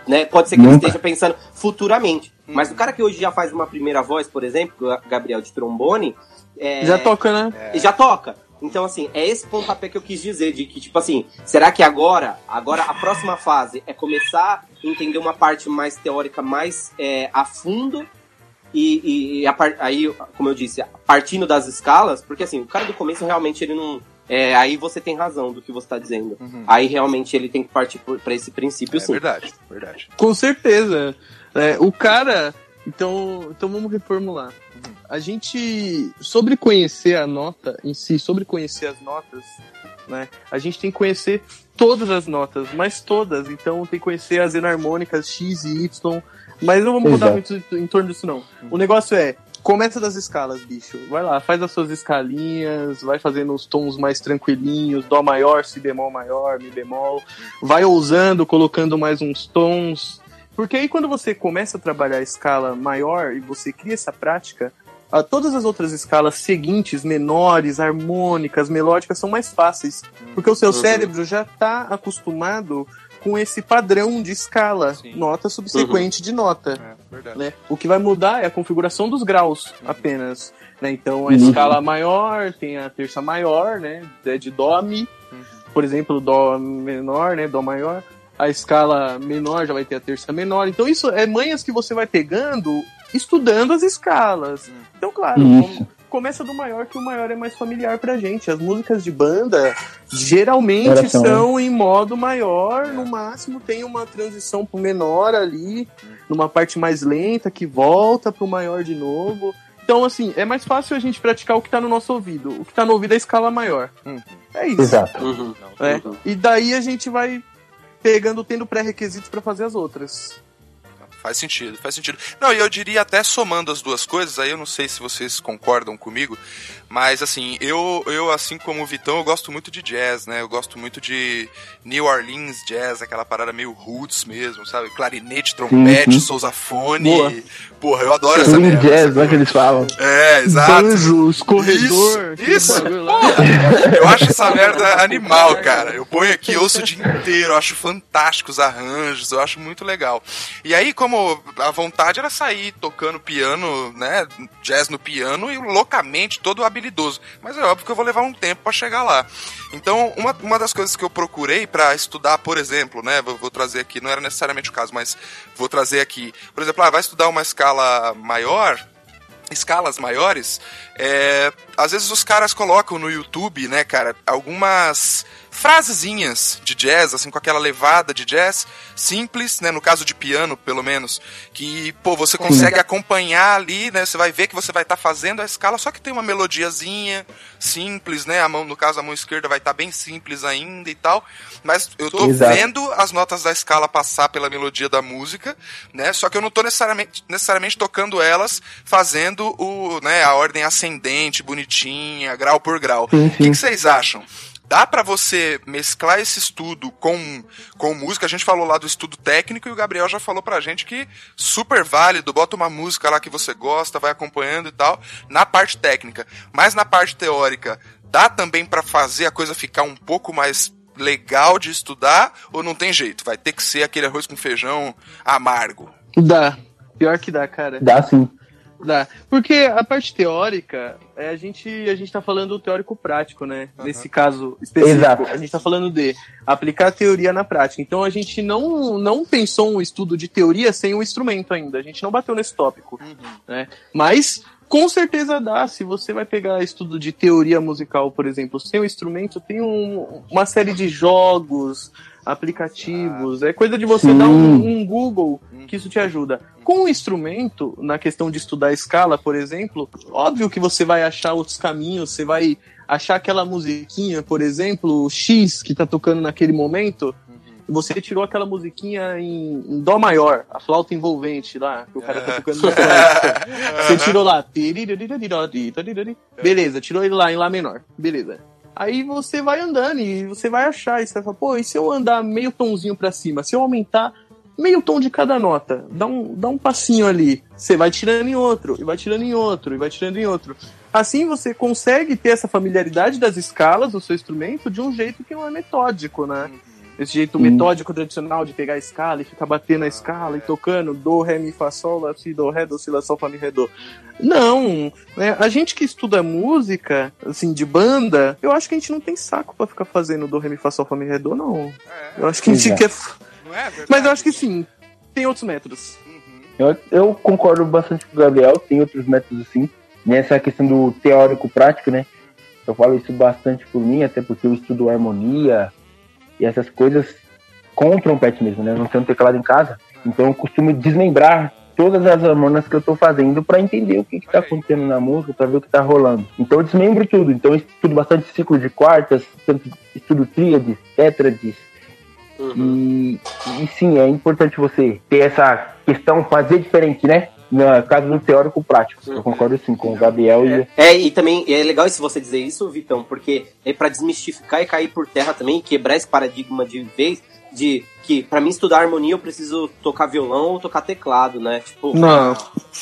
né? Pode ser que Nunca. ele esteja pensando futuramente. Hum. Mas o cara que hoje já faz uma primeira voz, por exemplo, Gabriel de trombone, é... já toca, né? É... Já toca. Então, assim, é esse pontapé que eu quis dizer, de que, tipo assim, será que agora, agora a próxima fase é começar a entender uma parte mais teórica, mais é, a fundo, e, e a, aí, como eu disse, partindo das escalas, porque assim, o cara do começo realmente ele não, é, aí você tem razão do que você está dizendo. Uhum. Aí realmente ele tem que partir para esse princípio, é, sim. Verdade, verdade. Com certeza. É, o cara. Então, então vamos reformular. Uhum. A gente, sobre conhecer a nota em si, sobre conhecer as notas, né? A gente tem que conhecer todas as notas, mas todas. Então tem que conhecer as enarmônicas X e Y. Mas não vamos mudar muito em torno disso, não. Uhum. O negócio é, Começa das escalas, bicho. Vai lá, faz as suas escalinhas, vai fazendo os tons mais tranquilinhos, dó maior, si bemol maior, mi bemol. Vai ousando, colocando mais uns tons. Porque aí quando você começa a trabalhar a escala maior e você cria essa prática, todas as outras escalas seguintes, menores, harmônicas, melódicas, são mais fáceis. Porque o seu uhum. cérebro já está acostumado com esse padrão de escala, Sim. nota subsequente uhum. de nota. É, né? O que vai mudar é a configuração dos graus uhum. apenas. Né? Então a uhum. escala maior tem a terça maior, né? É de Dó Mi. Uhum. Por exemplo, Dó menor, né? Dó maior. A escala menor já vai ter a terça menor. Então isso é manhas que você vai pegando estudando as escalas. Uhum. Então, claro, como, começa do maior, que o maior é mais familiar pra gente. As músicas de banda geralmente são em modo maior, no máximo tem uma transição pro menor ali, numa parte mais lenta, que volta pro maior de novo. Então, assim, é mais fácil a gente praticar o que tá no nosso ouvido. O que tá no ouvido é a escala maior. Hum. É isso. Exato. Uhum. É. E daí a gente vai pegando, tendo pré-requisitos para fazer as outras. Faz sentido, faz sentido. Não, e eu diria até somando as duas coisas, aí eu não sei se vocês concordam comigo, mas assim, eu, eu assim como o Vitão, eu gosto muito de jazz, né? Eu gosto muito de New Orleans jazz, aquela parada meio roots mesmo, sabe? Clarinete, trompete, uhum. sousafone. Porra, eu adoro essa merda. jazz, né, que eles falam. É, exato. Banjos, corredor. Isso, isso. eu acho essa merda animal, cara. Eu ponho aqui, ouço o dia inteiro, eu acho fantástico os arranjos, eu acho muito legal. E aí, como a vontade era sair tocando piano, né, jazz no piano e loucamente todo habilitado habilidoso. Mas é óbvio que eu vou levar um tempo para chegar lá. Então, uma, uma das coisas que eu procurei para estudar, por exemplo, né? Vou, vou, trazer aqui, não era necessariamente o caso, mas vou trazer aqui. Por exemplo, ah, vai estudar uma escala maior, escalas maiores, é, às vezes os caras colocam no YouTube, né, cara, algumas frasezinhas de jazz, assim, com aquela levada de jazz simples, né? No caso de piano, pelo menos, que, pô, você consegue Sim. acompanhar ali, né? Você vai ver que você vai estar tá fazendo a escala, só que tem uma melodiazinha simples, né? A mão, no caso, a mão esquerda vai estar tá bem simples ainda e tal. Mas eu tô Exato. vendo as notas da escala passar pela melodia da música, né? Só que eu não tô necessariamente, necessariamente tocando elas fazendo o, né, a ordem ascendente, bonitinha, grau por grau. O que, que vocês acham? Dá para você mesclar esse estudo com, com música. A gente falou lá do estudo técnico e o Gabriel já falou pra gente que super válido, bota uma música lá que você gosta, vai acompanhando e tal, na parte técnica. Mas na parte teórica, dá também para fazer a coisa ficar um pouco mais legal de estudar ou não tem jeito? Vai ter que ser aquele arroz com feijão amargo? Dá. Pior que dá, cara. Dá sim. Dá. Porque a parte teórica, é, a gente a gente tá falando teórico prático, né? Uhum. Nesse caso específico, Exato. a gente tá falando de aplicar a teoria na prática. Então a gente não não pensou um estudo de teoria sem o instrumento ainda. A gente não bateu nesse tópico, uhum. né? Mas com certeza dá. Se você vai pegar estudo de teoria musical, por exemplo, sem o instrumento, tem um, uma série de jogos, aplicativos. Ah. É coisa de você Sim. dar um, um, Google que isso te ajuda. Com o instrumento, na questão de estudar escala, por exemplo, óbvio que você vai achar outros caminhos, você vai achar aquela musiquinha, por exemplo, X que tá tocando naquele momento. Você tirou aquela musiquinha em, em Dó maior, a flauta envolvente lá, que o cara tá tocando na Você tirou lá. Beleza, tirou ele lá em Lá menor. Beleza. Aí você vai andando e você vai achar, e você vai falar, pô, e se eu andar meio tomzinho para cima? Se eu aumentar meio tom de cada nota, dá um, dá um passinho ali, você vai tirando em outro, e vai tirando em outro, e vai tirando em outro. Assim você consegue ter essa familiaridade das escalas do seu instrumento de um jeito que não é metódico, né? Esse jeito metódico tradicional de pegar a escala e ficar batendo a escala e tocando do, ré, mi, fá, sol, lá, si, do, ré, do, si, lá, sol, fá, mi, ré, do. Não, né? a gente que estuda música, assim, de banda, eu acho que a gente não tem saco para ficar fazendo do, ré, mi, fá, sol, fá, mi, ré, do, não. É. Eu acho que a gente quer... É Mas eu acho que sim, tem outros métodos. Uhum. Eu, eu concordo bastante com o Gabriel, tem outros métodos sim. Nessa questão do teórico prático, né? Eu falo isso bastante por mim, até porque eu estudo harmonia, e essas coisas com o trompete mesmo, né? Eu não tenho um teclado em casa, então eu costumo desmembrar todas as harmonias que eu estou fazendo para entender o que está acontecendo na música, para ver o que está rolando. Então eu desmembro tudo. Então eu estudo bastante ciclo de quartas, estudo tríades, tétrades. Uhum. E, e sim, é importante você ter essa questão, fazer diferente, né? Na caso do teórico prático. Eu concordo sim com o Gabriel. É, e... é, e também é legal isso você dizer isso, Vitão, porque é para desmistificar e cair por terra também, quebrar esse paradigma de vez de que para mim estudar harmonia eu preciso tocar violão ou tocar teclado, né? Tipo, não.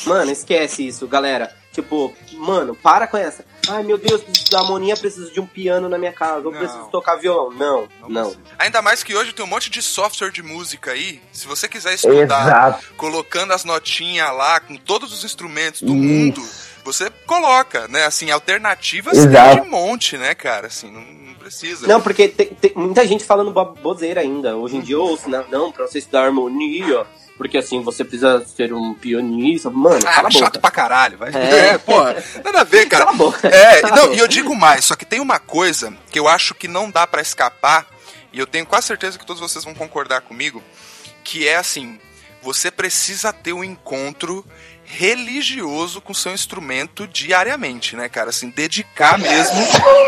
Mano, esquece isso, galera. Tipo, mano, para com essa. Ai meu Deus, preciso de harmonia, preciso de um piano na minha casa, ou não. preciso tocar violão. Não, não, não. Ainda mais que hoje tem um monte de software de música aí. Se você quiser estudar Exato. colocando as notinhas lá, com todos os instrumentos do Isso. mundo, você coloca, né? Assim, alternativas Exato. tem de monte, né, cara? Assim, não, não precisa. Não, porque tem, tem, muita gente falando bozeira ainda. Hoje em dia eu ouço, não, não pra você estudar harmonia porque assim, você precisa ser um pianista. Mano, ah, cala chato pra caralho, vai. É, é porra, nada a ver, cara. Cala a boca. É, não, e eu digo mais, só que tem uma coisa que eu acho que não dá para escapar, e eu tenho quase certeza que todos vocês vão concordar comigo, que é assim, você precisa ter um encontro religioso com seu instrumento diariamente, né, cara? Assim, dedicar mesmo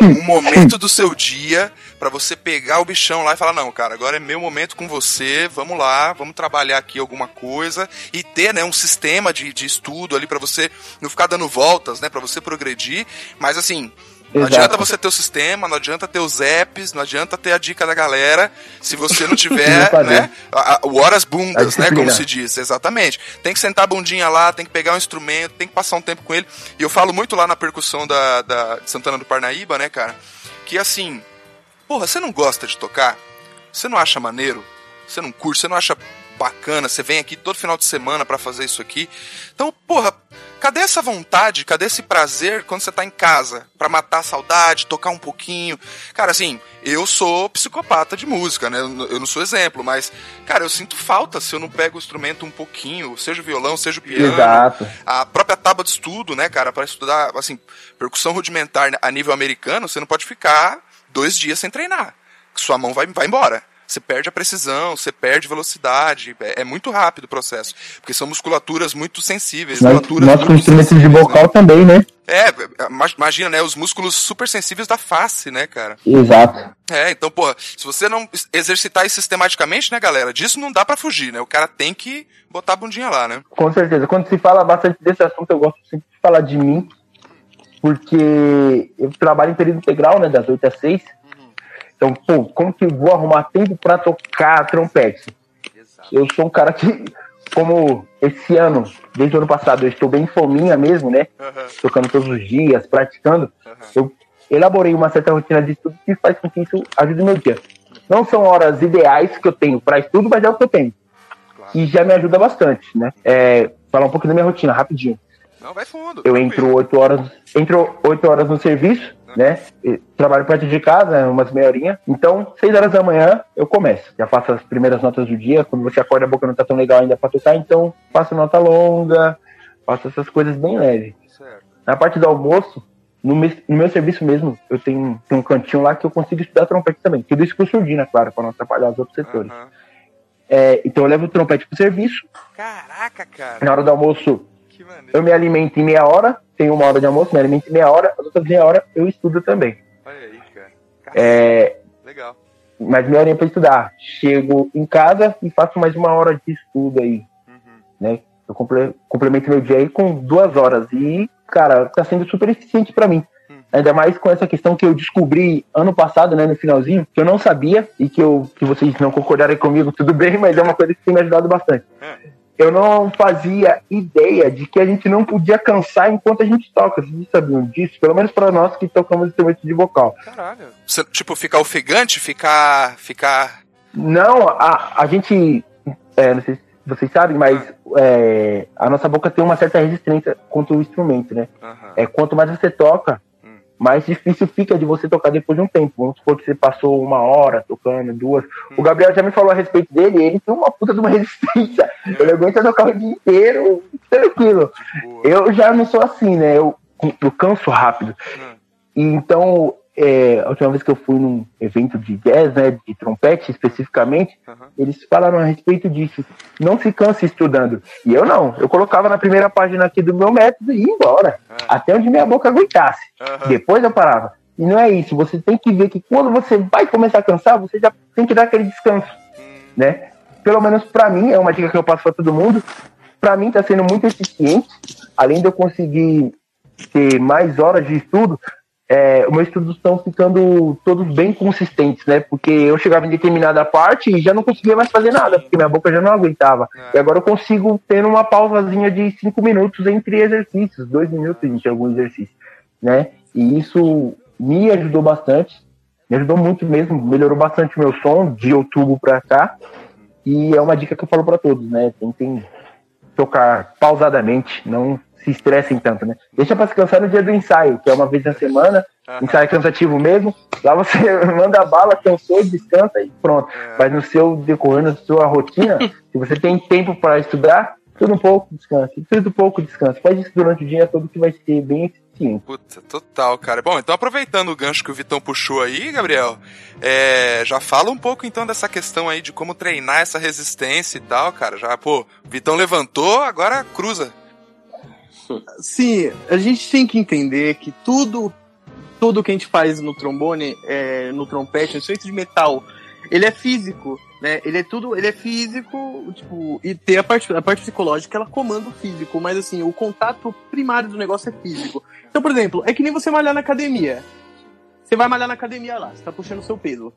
um momento do seu dia para você pegar o bichão lá e falar: não, cara, agora é meu momento com você, vamos lá, vamos trabalhar aqui alguma coisa e ter, né, um sistema de, de estudo ali para você não ficar dando voltas, né, para você progredir, mas assim não Exato. adianta você ter o sistema, não adianta ter os apps, não adianta ter a dica da galera, se você não tiver, né, o horas bundas, né, como se diz, exatamente. Tem que sentar a bundinha lá, tem que pegar um instrumento, tem que passar um tempo com ele. E eu falo muito lá na percussão da, da Santana do Parnaíba, né, cara, que assim, porra, você não gosta de tocar? Você não acha maneiro? Você não curte? Você não acha bacana? Você vem aqui todo final de semana para fazer isso aqui? Então, porra, cadê essa vontade, cadê esse prazer quando você tá em casa? para matar a saudade, tocar um pouquinho. Cara, assim, eu sou psicopata de música, né? Eu não sou exemplo, mas, cara, eu sinto falta se eu não pego o instrumento um pouquinho, seja o violão, seja o piano. Exato. A própria tábua de estudo, né, cara, para estudar, assim, percussão rudimentar a nível americano, você não pode ficar dois dias sem treinar. Sua mão vai, vai embora. Você perde a precisão, você perde velocidade. É, é, muito rápido o processo. Porque são musculaturas muito sensíveis. Nós, musculaturas nós com instrumentos de vocal né? também, né? É, imagina, né? Os músculos super sensíveis da face, né, cara? Exato. É, então, porra, se você não exercitar isso sistematicamente, né, galera? Disso não dá para fugir, né? O cara tem que botar a bundinha lá, né? Com certeza. Quando se fala bastante desse assunto, eu gosto sempre de falar de mim, porque eu trabalho em período integral, né, das 8 às 6. Então, pô, como que eu vou arrumar tempo para tocar trompete? Exato. Eu sou um cara que, como esse ano, desde o ano passado, eu estou bem fominha mesmo, né? Uhum. Tocando todos os dias, praticando. Uhum. Eu elaborei uma certa rotina de estudo que faz com que isso ajude o meu dia. Não são horas ideais que eu tenho para estudo, mas é o que eu tenho. Claro. E já me ajuda bastante, né? É, falar um pouquinho da minha rotina, rapidinho. Não, vai fundo. Eu entro oito horas, entro oito horas no serviço, né? trabalho perto de casa, umas meia horinha. Então, seis horas da manhã eu começo. Já faço as primeiras notas do dia. Quando você acorda, a boca não tá tão legal ainda pra tocar, então faço nota longa, faço essas coisas bem leves. Na parte do almoço, no, meu, no meu serviço mesmo, eu tenho, tenho, um cantinho lá que eu consigo estudar trompete também. Tudo isso com surdina, claro, para não atrapalhar os outros setores. Uhum. É, então eu levo o trompete pro serviço. Caraca, cara. Na hora do almoço, eu me alimento em meia hora, tenho uma hora de almoço, me alimento em meia hora, as outras meia hora eu estudo também. Olha aí, cara. É, Legal. Mas meia hora para estudar. Chego em casa e faço mais uma hora de estudo aí. Uhum. Né? Eu complemento meu dia aí com duas horas. E, cara, tá sendo super eficiente para mim. Uhum. Ainda mais com essa questão que eu descobri ano passado, né, no finalzinho, que eu não sabia e que, eu, que vocês não concordarem comigo, tudo bem, mas é uma coisa que tem me ajudado bastante. Eu não fazia ideia de que a gente não podia cansar enquanto a gente toca. Vocês sabiam disso? Pelo menos para nós que tocamos instrumento de vocal. Caralho. Você, tipo, ficar ofegante? Ficar. ficar... Não, a, a gente. É, não sei se vocês sabem, mas ah. é, a nossa boca tem uma certa resistência contra o instrumento, né? Uhum. É, quanto mais você toca, mais difícil fica de você tocar depois de um tempo. Vamos supor que você passou uma hora tocando, duas. O Gabriel já me falou a respeito dele, ele tem uma puta de uma resistência. Ele aguenta tocar o dia inteiro tranquilo. Eu já não sou assim, né? Eu, eu canso rápido. E então, é, a última vez que eu fui num evento de jazz, né, de trompete especificamente, uhum. eles falaram a respeito disso. Não se canse estudando. E eu não. Eu colocava na primeira página aqui do meu método e ia embora. Uhum. Até onde minha boca aguentasse. Uhum. Depois eu parava. E não é isso. Você tem que ver que quando você vai começar a cansar, você já tem que dar aquele descanso, hum. né? Pelo menos para mim, é uma dica que eu passo para todo mundo. Para mim tá sendo muito eficiente. Além de eu conseguir ter mais horas de estudo, é, meus estudos estão ficando todos bem consistentes, né? Porque eu chegava em determinada parte e já não conseguia mais fazer nada, porque minha boca já não aguentava. É. E agora eu consigo ter uma pausazinha de cinco minutos entre exercícios, dois minutos entre algum exercício, né? E isso me ajudou bastante, me ajudou muito mesmo, melhorou bastante o meu som de outubro para cá. E é uma dica que eu falo para todos, né? Tentem tocar pausadamente, não se estressem tanto, né? Deixa pra descansar no dia do ensaio, que é uma vez na semana, uhum. ensaio cansativo mesmo. Lá você manda bala, cansou, descansa e pronto. É. Mas no seu decorrer, na sua rotina, se você tem tempo para estudar, tudo um pouco descansa, tudo um pouco descansa. Faz isso durante o dia todo que vai ser bem eficiente. Puta, total, cara. Bom, então aproveitando o gancho que o Vitão puxou aí, Gabriel, é, já fala um pouco então dessa questão aí de como treinar essa resistência e tal, cara. Já, pô, o Vitão levantou, agora cruza. Sim, a gente tem que entender que tudo, tudo que a gente faz no trombone, é, no trompete, no instrumento de metal, ele é físico, né? Ele é tudo, ele é físico, tipo, e tem a parte, a parte psicológica, ela comanda o físico, mas assim, o contato primário do negócio é físico. Então, por exemplo, é que nem você malhar na academia. Você vai malhar na academia lá, você tá puxando o seu peso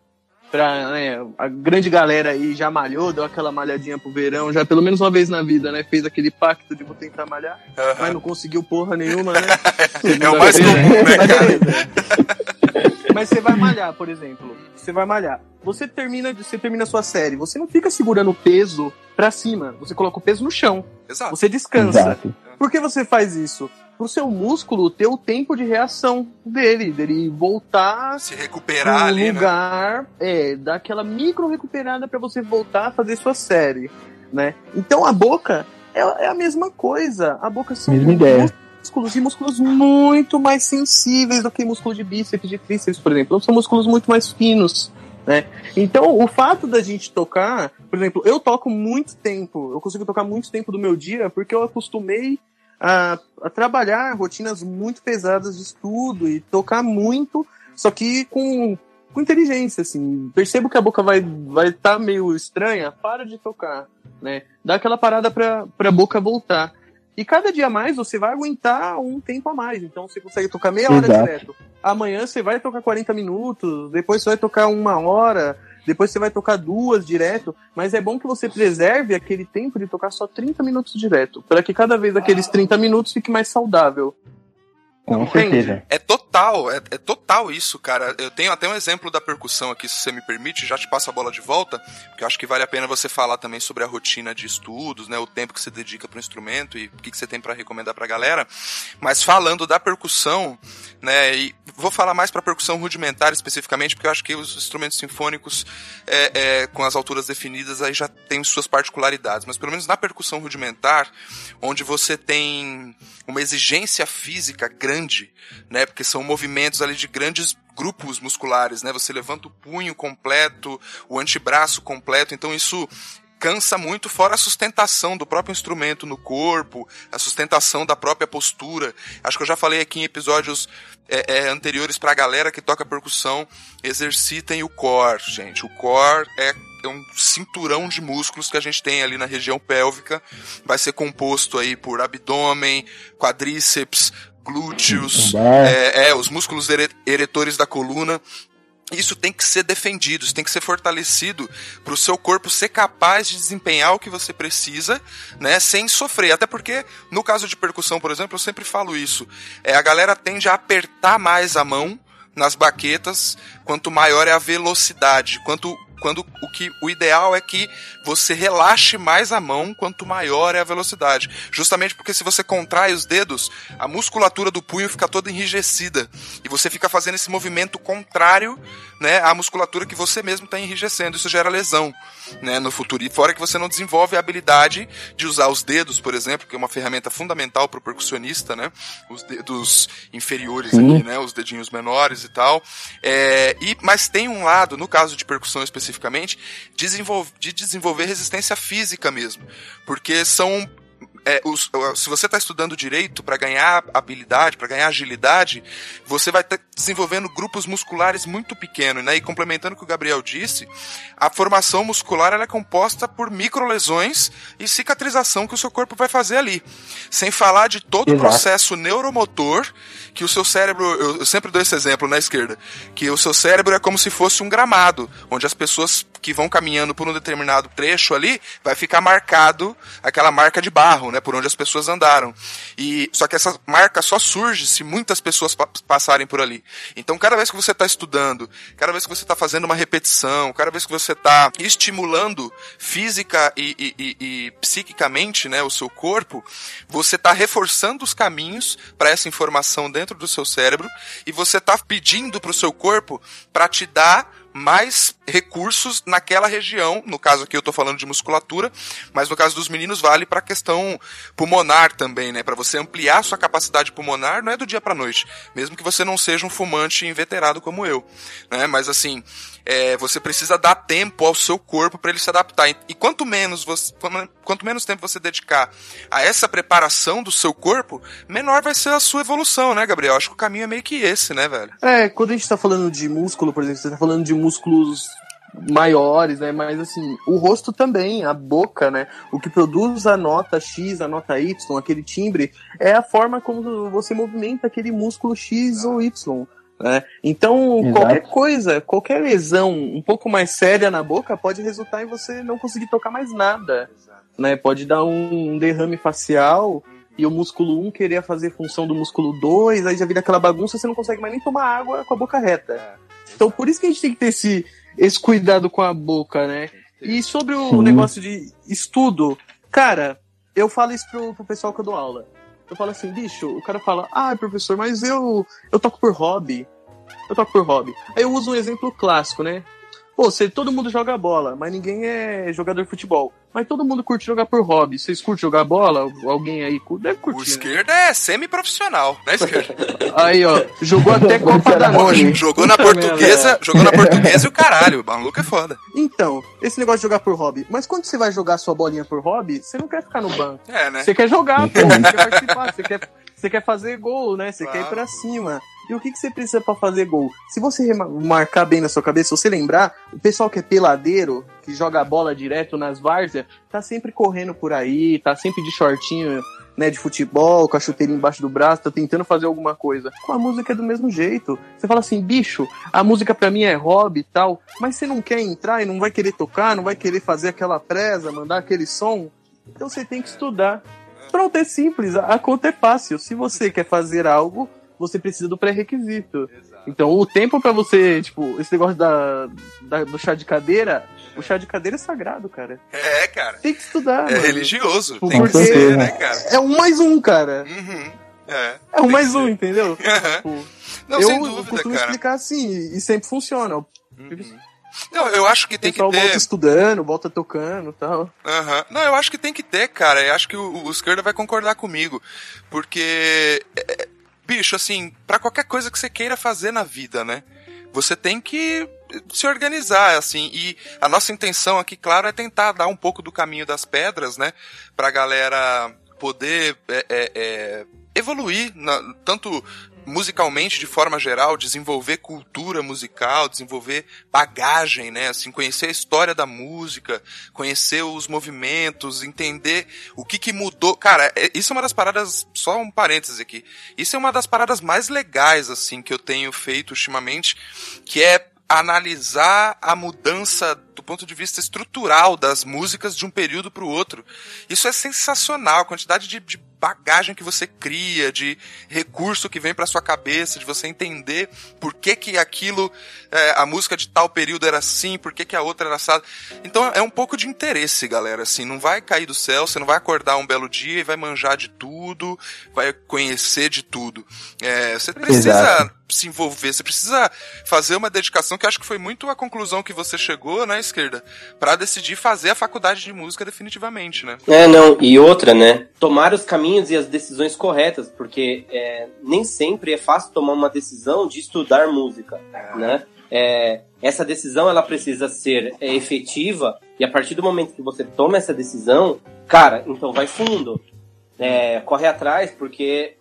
pra, né, a grande galera aí já malhou, deu aquela malhadinha pro verão, já pelo menos uma vez na vida, né? Fez aquele pacto de vou tentar malhar, uhum. mas não conseguiu porra nenhuma, né? é o mais comum, né, cara? mas você vai malhar, por exemplo. Você vai malhar. Você termina, você termina a sua série. Você não fica segurando o peso pra cima. Você coloca o peso no chão. Exato. Você descansa. Exato. Por que você faz isso? Pro seu músculo ter o tempo de reação dele, dele voltar se recuperar ali, né? lugar, né? é, dar aquela micro recuperada para você voltar a fazer sua série, né? Então a boca é, é a mesma coisa. A boca são mesma ideia. músculos e músculos muito mais sensíveis do que músculo de bíceps, de tríceps, por exemplo. São músculos muito mais finos. Né? Então, o fato da gente tocar, por exemplo, eu toco muito tempo, eu consigo tocar muito tempo do meu dia porque eu acostumei a, a trabalhar rotinas muito pesadas de estudo e tocar muito, só que com, com inteligência, assim. Percebo que a boca vai estar vai tá meio estranha, para de tocar, né? Dá aquela parada para a boca voltar. E cada dia mais você vai aguentar um tempo a mais. Então você consegue tocar meia hora Exato. direto. Amanhã você vai tocar 40 minutos, depois você vai tocar uma hora, depois você vai tocar duas direto. Mas é bom que você preserve aquele tempo de tocar só 30 minutos direto. para que cada vez aqueles 30 minutos fique mais saudável. Com certeza. É total, é, é, total isso, cara. Eu tenho até um exemplo da percussão aqui, se você me permite, já te passo a bola de volta, porque eu acho que vale a pena você falar também sobre a rotina de estudos, né, o tempo que você dedica para o instrumento e o que, que você tem para recomendar para a galera. Mas falando da percussão, né, e vou falar mais para percussão rudimentar especificamente, porque eu acho que os instrumentos sinfônicos é, é, com as alturas definidas aí já tem suas particularidades, mas pelo menos na percussão rudimentar, onde você tem uma exigência física grande, né? Porque são movimentos ali de grandes grupos musculares, né? Você levanta o punho completo, o antebraço completo, então isso cansa muito, fora a sustentação do próprio instrumento no corpo, a sustentação da própria postura. Acho que eu já falei aqui em episódios é, é, anteriores pra galera que toca percussão, exercitem o core, gente. O core é é um cinturão de músculos que a gente tem ali na região pélvica. Vai ser composto aí por abdômen, quadríceps, glúteos, é, é, os músculos eretores da coluna. Isso tem que ser defendido, isso tem que ser fortalecido para o seu corpo ser capaz de desempenhar o que você precisa, né, sem sofrer. Até porque, no caso de percussão, por exemplo, eu sempre falo isso. É, a galera tende a apertar mais a mão nas baquetas quanto maior é a velocidade, quanto quando o que o ideal é que você relaxe mais a mão quanto maior é a velocidade. Justamente porque se você contrai os dedos, a musculatura do punho fica toda enrijecida e você fica fazendo esse movimento contrário, né, à musculatura que você mesmo está enrijecendo. Isso gera lesão, né, no futuro. E fora que você não desenvolve a habilidade de usar os dedos, por exemplo, que é uma ferramenta fundamental para o percussionista, né, os dedos inferiores aqui, né, os dedinhos menores e tal. É, e mas tem um lado, no caso de percussão específica especificamente, de desenvolver resistência física mesmo. Porque são é, os, se você está estudando direito para ganhar habilidade, para ganhar agilidade, você vai estar desenvolvendo grupos musculares muito pequenos, né? E complementando o que o Gabriel disse, a formação muscular é composta por microlesões e cicatrização que o seu corpo vai fazer ali. Sem falar de todo Exato. o processo neuromotor que o seu cérebro, eu sempre dou esse exemplo na esquerda, que o seu cérebro é como se fosse um gramado, onde as pessoas que vão caminhando por um determinado trecho ali, vai ficar marcado aquela marca de barro, né, por onde as pessoas andaram. E só que essa marca só surge se muitas pessoas pa passarem por ali. Então, cada vez que você está estudando, cada vez que você está fazendo uma repetição, cada vez que você está estimulando física e, e, e, e psiquicamente, né, o seu corpo, você está reforçando os caminhos para essa informação dentro do seu cérebro e você está pedindo para o seu corpo para te dar mais recursos naquela região. No caso aqui eu estou falando de musculatura, mas no caso dos meninos vale para a questão pulmonar também, né? Para você ampliar sua capacidade pulmonar, não é do dia para noite, mesmo que você não seja um fumante inveterado como eu, né? Mas assim, é, você precisa dar tempo ao seu corpo para ele se adaptar. E quanto menos, você, quanto menos tempo você dedicar a essa preparação do seu corpo, menor vai ser a sua evolução, né, Gabriel? Acho que o caminho é meio que esse, né, velho? É, quando a gente tá falando de músculo, por exemplo, você tá falando de músculos maiores, né? Mas assim, o rosto também, a boca, né? O que produz a nota X, a nota Y, aquele timbre, é a forma como você movimenta aquele músculo X ou Y. Né? Então, Exato. qualquer coisa, qualquer lesão um pouco mais séria na boca pode resultar em você não conseguir tocar mais nada. Né? Pode dar um derrame facial e o músculo 1 querer fazer função do músculo 2, aí já vira aquela bagunça, você não consegue mais nem tomar água com a boca reta. Então, por isso que a gente tem que ter esse, esse cuidado com a boca, né? E sobre o Sim. negócio de estudo, cara, eu falo isso pro, pro pessoal que eu dou aula. Eu falo assim, bicho, o cara fala, ah, professor, mas eu, eu toco por hobby. Eu toco por hobby. Aí eu uso um exemplo clássico, né? Pô, você, todo mundo joga bola, mas ninguém é jogador de futebol. Mas todo mundo curte jogar por hobby. Vocês curtem jogar bola? Alguém aí deve curtir. O esquerda né? é semi-profissional, né, esquerda? aí, ó, jogou até Copa da Noni. Jogou na portuguesa, jogou na portuguesa e o caralho, o maluco é foda. Então, esse negócio de jogar por hobby. Mas quando você vai jogar sua bolinha por hobby, você não quer ficar no banco. É, né? Você quer jogar, pô, você quer participar, você quer, você quer fazer gol, né? Você claro. quer ir pra cima. E o que, que você precisa para fazer gol? Se você marcar bem na sua cabeça, se você lembrar, o pessoal que é peladeiro, que joga bola direto nas várzeas, tá sempre correndo por aí, tá sempre de shortinho, né, de futebol, com a chuteirinha embaixo do braço, tá tentando fazer alguma coisa. Com a música é do mesmo jeito. Você fala assim, bicho, a música para mim é hobby e tal, mas você não quer entrar e não vai querer tocar, não vai querer fazer aquela presa, mandar aquele som, então você tem que estudar. Pronto, é simples, a conta é fácil. Se você quer fazer algo, você precisa do pré-requisito. Então, o tempo para você, tipo, esse negócio da, da, do chá de cadeira, o chá de cadeira é sagrado, cara. É, cara. Tem que estudar. É mano. religioso. Tipo, tem que ser, né, cara? É um mais um, cara. Uhum. É, é um mais um, entendeu? Tipo, Não, eu, sem dúvida, costumo cara. explicar assim, e sempre funciona. Uhum. Não, eu acho que tem que ter. volta estudando, volta tocando tal. Uhum. Não, eu acho que tem que ter, cara. Eu acho que o, o esquerda vai concordar comigo. Porque é, bicho, assim, para qualquer coisa que você queira fazer na vida, né? Você tem que se organizar, assim, e a nossa intenção aqui, claro, é tentar dar um pouco do caminho das pedras, né? Pra galera poder é, é, é, evoluir, na, tanto musicalmente de forma geral, desenvolver cultura musical, desenvolver bagagem, né? Assim, conhecer a história da música, conhecer os movimentos, entender o que que mudou. Cara, é, isso é uma das paradas, só um parênteses aqui. Isso é uma das paradas mais legais, assim, que eu tenho feito ultimamente, que é analisar a mudança do ponto de vista estrutural das músicas de um período para o outro. Isso é sensacional, a quantidade de, de bagagem que você cria, de recurso que vem para sua cabeça, de você entender por que que aquilo, é, a música de tal período era assim, por que que a outra era assada. Então é um pouco de interesse, galera, assim, não vai cair do céu, você não vai acordar um belo dia e vai manjar de tudo, vai conhecer de tudo. É, você precisa Exato. Se envolver, você precisa fazer uma dedicação, que acho que foi muito a conclusão que você chegou, né, esquerda, para decidir fazer a faculdade de música definitivamente, né? É, não, e outra, né, tomar os caminhos e as decisões corretas, porque é, nem sempre é fácil tomar uma decisão de estudar música, né? É, essa decisão ela precisa ser é, efetiva e a partir do momento que você toma essa decisão, cara, então vai fundo, é, corre atrás, porque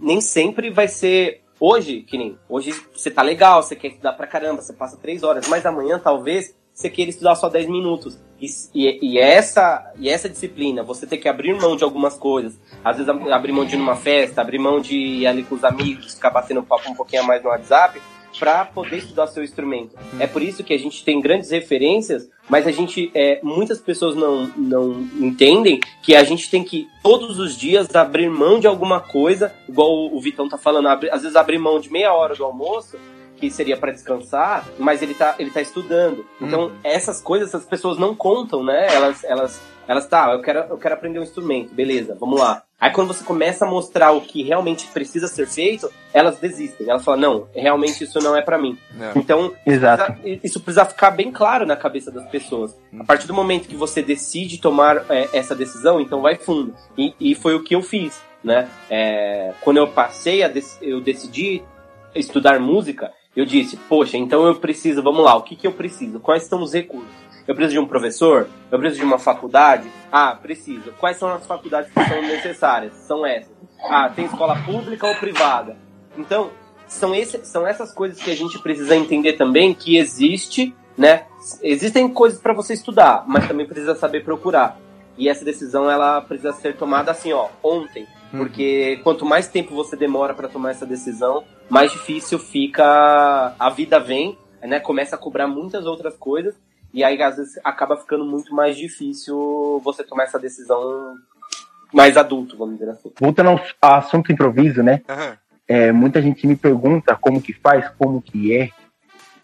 nem sempre vai ser hoje, que nem hoje você tá legal, você quer estudar pra caramba, você passa três horas, mas amanhã talvez você queira estudar só 10 minutos. E, e, e, essa, e essa disciplina, você ter que abrir mão de algumas coisas, às vezes abrir mão de ir numa festa, abrir mão de ir ali com os amigos, ficar batendo papo um pouquinho a mais no WhatsApp, para poder estudar seu instrumento. Hum. É por isso que a gente tem grandes referências, mas a gente, é, muitas pessoas não, não entendem que a gente tem que todos os dias abrir mão de alguma coisa, igual o Vitão tá falando, às vezes abrir mão de meia hora do almoço que seria para descansar, mas ele tá, ele tá estudando. Então, uhum. essas coisas as pessoas não contam, né? Elas, elas, elas, tá, eu quero, eu quero aprender um instrumento, beleza, vamos lá. Aí quando você começa a mostrar o que realmente precisa ser feito, elas desistem. Elas falam, não, realmente isso não é para mim. É. Então, Exato. Precisa, isso precisa ficar bem claro na cabeça das pessoas. A partir do momento que você decide tomar é, essa decisão, então vai fundo. E, e foi o que eu fiz, né? É, quando eu passei, a eu decidi estudar música, eu disse, poxa, então eu preciso, vamos lá, o que, que eu preciso? Quais são os recursos? Eu preciso de um professor? Eu preciso de uma faculdade? Ah, preciso. Quais são as faculdades que são necessárias? São essas. Ah, tem escola pública ou privada? Então, são, esse, são essas coisas que a gente precisa entender também que existe, né? Existem coisas para você estudar, mas também precisa saber procurar. E essa decisão ela precisa ser tomada assim, ó, ontem. Porque uhum. quanto mais tempo você demora para tomar essa decisão, mais difícil fica. A vida vem, né? Começa a cobrar muitas outras coisas. E aí, às vezes, acaba ficando muito mais difícil você tomar essa decisão mais adulto, vamos dizer assim. Voltando ao assunto improviso, né? Uhum. É, muita gente me pergunta como que faz, como que é,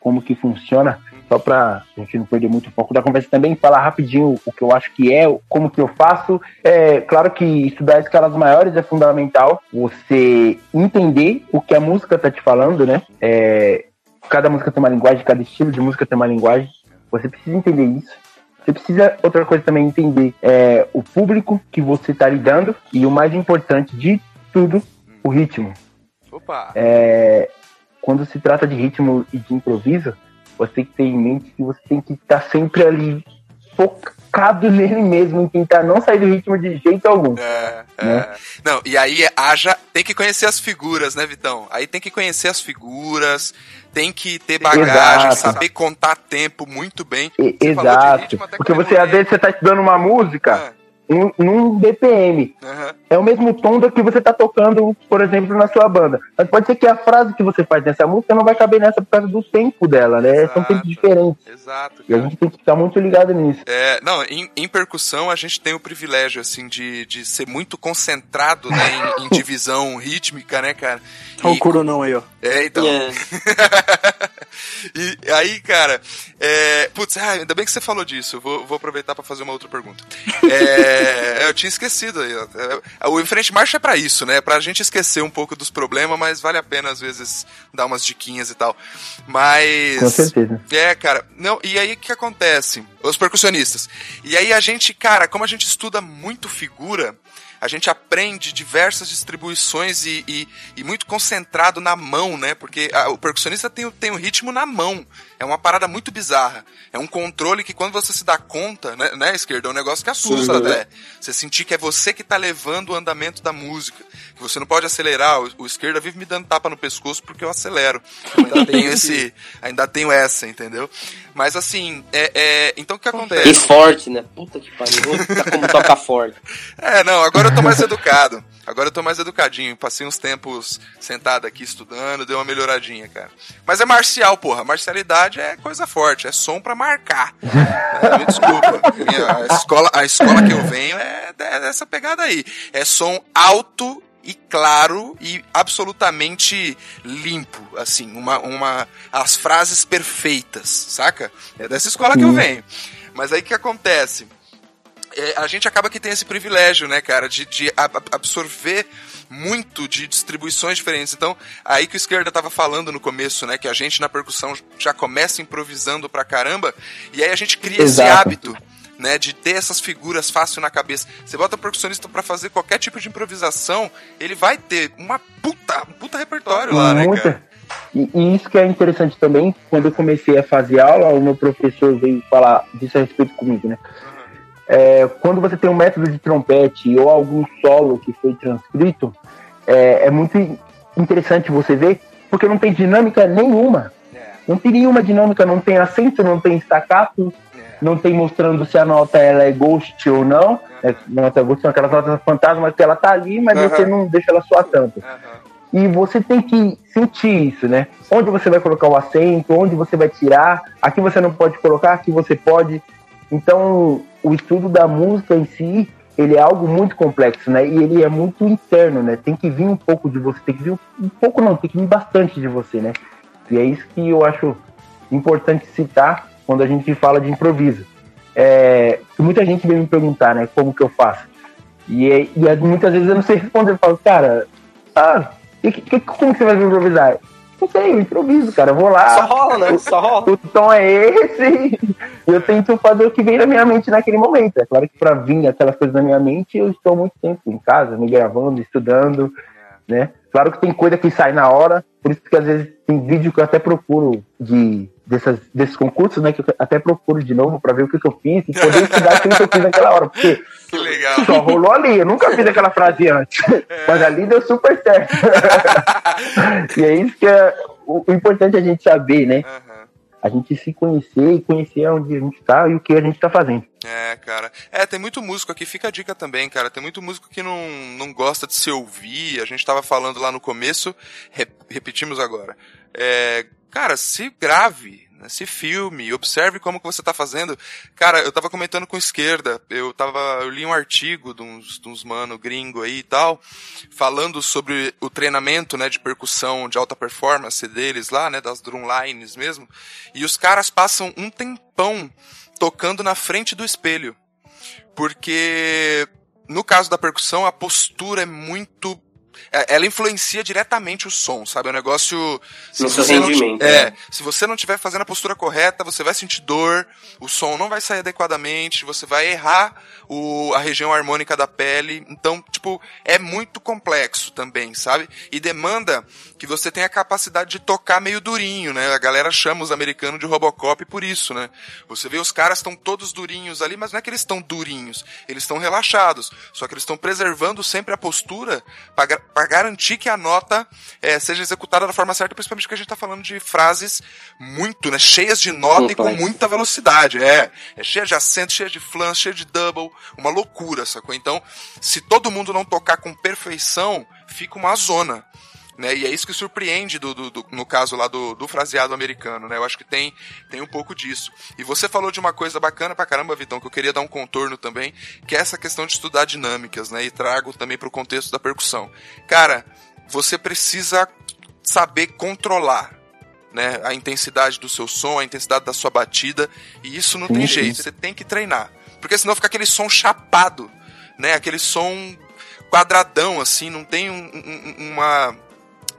como que funciona. só pra gente não perder muito foco da conversa também, falar rapidinho o que eu acho que é, como que eu faço. É claro que estudar escalas maiores é fundamental, você entender o que a música tá te falando, né? É, cada música tem uma linguagem, cada estilo de música tem uma linguagem. Você precisa entender isso. Você precisa, outra coisa também, entender é, o público que você está lidando e o mais importante de tudo, o ritmo. Opa! É, quando se trata de ritmo e de improviso, você tem que ter em mente que você tem que estar sempre ali focado nele mesmo, em tentar não sair do ritmo de jeito algum. É, né? é. Não, e aí haja. Tem que conhecer as figuras, né, Vitão? Aí tem que conhecer as figuras, tem que ter bagagem, Exato. saber contar tempo muito bem. Exato. Ritmo, Porque você, às vezes, você tá estudando uma música. É num, num BPM. Uhum. É o mesmo tom do que você tá tocando, por exemplo, na sua banda. Mas pode ser que a frase que você faz nessa música não vai caber nessa por causa do tempo dela, né? Exato. São tempos diferentes. Exato. Cara. E a gente tem que ficar muito ligado nisso. É, não, em, em, percussão a gente tem o privilégio, assim, de, de ser muito concentrado, né, em, em divisão rítmica, né, cara? Olha o coronão aí, ó. É, então. Yeah. e aí, cara, é... putz, ah, ainda bem que você falou disso. Vou, vou aproveitar para fazer uma outra pergunta. É... eu tinha esquecido aí. É, o Frente Marcha é para isso, né? Pra gente esquecer um pouco dos problemas, mas vale a pena às vezes dar umas diquinhas e tal. Mas. Com certeza. É, cara. Não, e aí o que acontece? Os percussionistas. E aí a gente, cara, como a gente estuda muito figura, a gente aprende diversas distribuições e, e, e muito concentrado na mão, né? Porque a, o percussionista tem, tem o ritmo na mão. É uma parada muito bizarra. É um controle que quando você se dá conta, né, né esquerda, é um negócio que assusta até. Você sentir que é você que tá levando o andamento da música. Que você não pode acelerar. O, o esquerda vive me dando tapa no pescoço porque eu acelero. Eu ainda tenho esse. Ainda tenho essa, entendeu? Mas assim, é, é então o que acontece? E forte, né? Puta que pariu. Tá como toca forte. É, não, agora eu tô mais educado. Agora eu tô mais educadinho. Passei uns tempos sentado aqui estudando, deu uma melhoradinha, cara. Mas é marcial, porra. Marcialidade é coisa forte, é som pra marcar. é, me desculpa. A escola, a escola que eu venho é, é dessa pegada aí. É som alto e claro e absolutamente limpo, assim, uma, uma as frases perfeitas, saca? É dessa escola que eu venho. Mas aí o que acontece? É, a gente acaba que tem esse privilégio, né, cara, de, de absorver muito de distribuições diferentes. Então, aí que o esquerda tava falando no começo, né, que a gente na percussão já começa improvisando pra caramba, e aí a gente cria Exato. esse hábito. Né, de ter essas figuras fácil na cabeça. Você bota o percussionista para fazer qualquer tipo de improvisação, ele vai ter uma puta, um puta repertório lá, né, cara? E, e, isso que é interessante também, quando eu comecei a fazer aula, o meu professor veio falar disso a respeito comigo, né? É, quando você tem um método de trompete ou algum solo que foi transcrito, é, é muito interessante você ver, porque não tem dinâmica nenhuma. É. Não tem nenhuma dinâmica, não tem acento, não tem staccato, é. não tem mostrando se a nota ela é ghost ou não. É, nota ghost são aquelas notas fantasmas que ela tá ali, mas uhum. você não deixa ela soar tanto. Uhum. E você tem que sentir isso, né? Onde você vai colocar o acento, onde você vai tirar, aqui você não pode colocar, aqui você pode. Então, o estudo da música em si, ele é algo muito complexo, né? E ele é muito interno, né? Tem que vir um pouco de você, tem que vir um, pouco não, tem que vir bastante de você, né? E é isso que eu acho importante citar quando a gente fala de improviso. É, muita gente vem me perguntar, né, como que eu faço? E, é, e é, muitas vezes eu não sei responder, eu falo, cara, ah, e, que, como que você vai improvisar? Não sei, eu improviso, cara. Eu vou lá. Só rola, né? Só rola. O tom é esse. E eu tento fazer o que vem na minha mente naquele momento. É claro que para vir aquelas coisas na minha mente, eu estou muito tempo em casa, me gravando, estudando, né? Claro que tem coisa que sai na hora, por isso que às vezes tem vídeo que eu até procuro de dessas, desses concursos, né? Que eu até procuro de novo para ver o que, que, eu fiz e poder estudar aquilo que eu fiz naquela hora. Porque só rolou ali. Eu nunca fiz aquela frase antes. É. Mas ali deu super certo. e é isso que é o, o importante é a gente saber, né? Uhum. A gente se conhecer e conhecer onde a gente tá e o que a gente tá fazendo. É, cara. É, tem muito músico aqui, fica a dica também, cara. Tem muito músico que não, não gosta de se ouvir. A gente tava falando lá no começo, rep, repetimos agora. É, cara, se grave, né? se filme, observe como que você tá fazendo. Cara, eu tava comentando com esquerda, eu tava, eu li um artigo de uns, de uns mano gringo aí e tal, falando sobre o treinamento, né, de percussão de alta performance deles lá, né, das drumlines mesmo, e os caras passam um tempão tocando na frente do espelho. Porque no caso da percussão, a postura é muito ela influencia diretamente o som, sabe? É um negócio. Se no você não, é, né? se você não estiver fazendo a postura correta, você vai sentir dor, o som não vai sair adequadamente, você vai errar o, a região harmônica da pele. Então, tipo, é muito complexo também, sabe? E demanda que você tenha a capacidade de tocar meio durinho, né? A galera chama os americanos de Robocop por isso, né? Você vê os caras estão todos durinhos ali, mas não é que eles estão durinhos, eles estão relaxados. Só que eles estão preservando sempre a postura para garantir que a nota é, seja executada da forma certa, principalmente porque a gente está falando de frases muito, né? Cheias de nota e com muita velocidade. É, é cheia de acento, cheia de flans, cheia de double, uma loucura, sacou? Então, se todo mundo não tocar com perfeição, fica uma zona. Né? E é isso que surpreende do, do, do, no caso lá do, do fraseado americano, né? Eu acho que tem, tem um pouco disso. E você falou de uma coisa bacana pra caramba, Vitão, que eu queria dar um contorno também, que é essa questão de estudar dinâmicas, né? E trago também pro contexto da percussão. Cara, você precisa saber controlar né, a intensidade do seu som, a intensidade da sua batida, e isso não tem jeito, você tem que treinar. Porque senão fica aquele som chapado, né? Aquele som quadradão, assim, não tem um, um, uma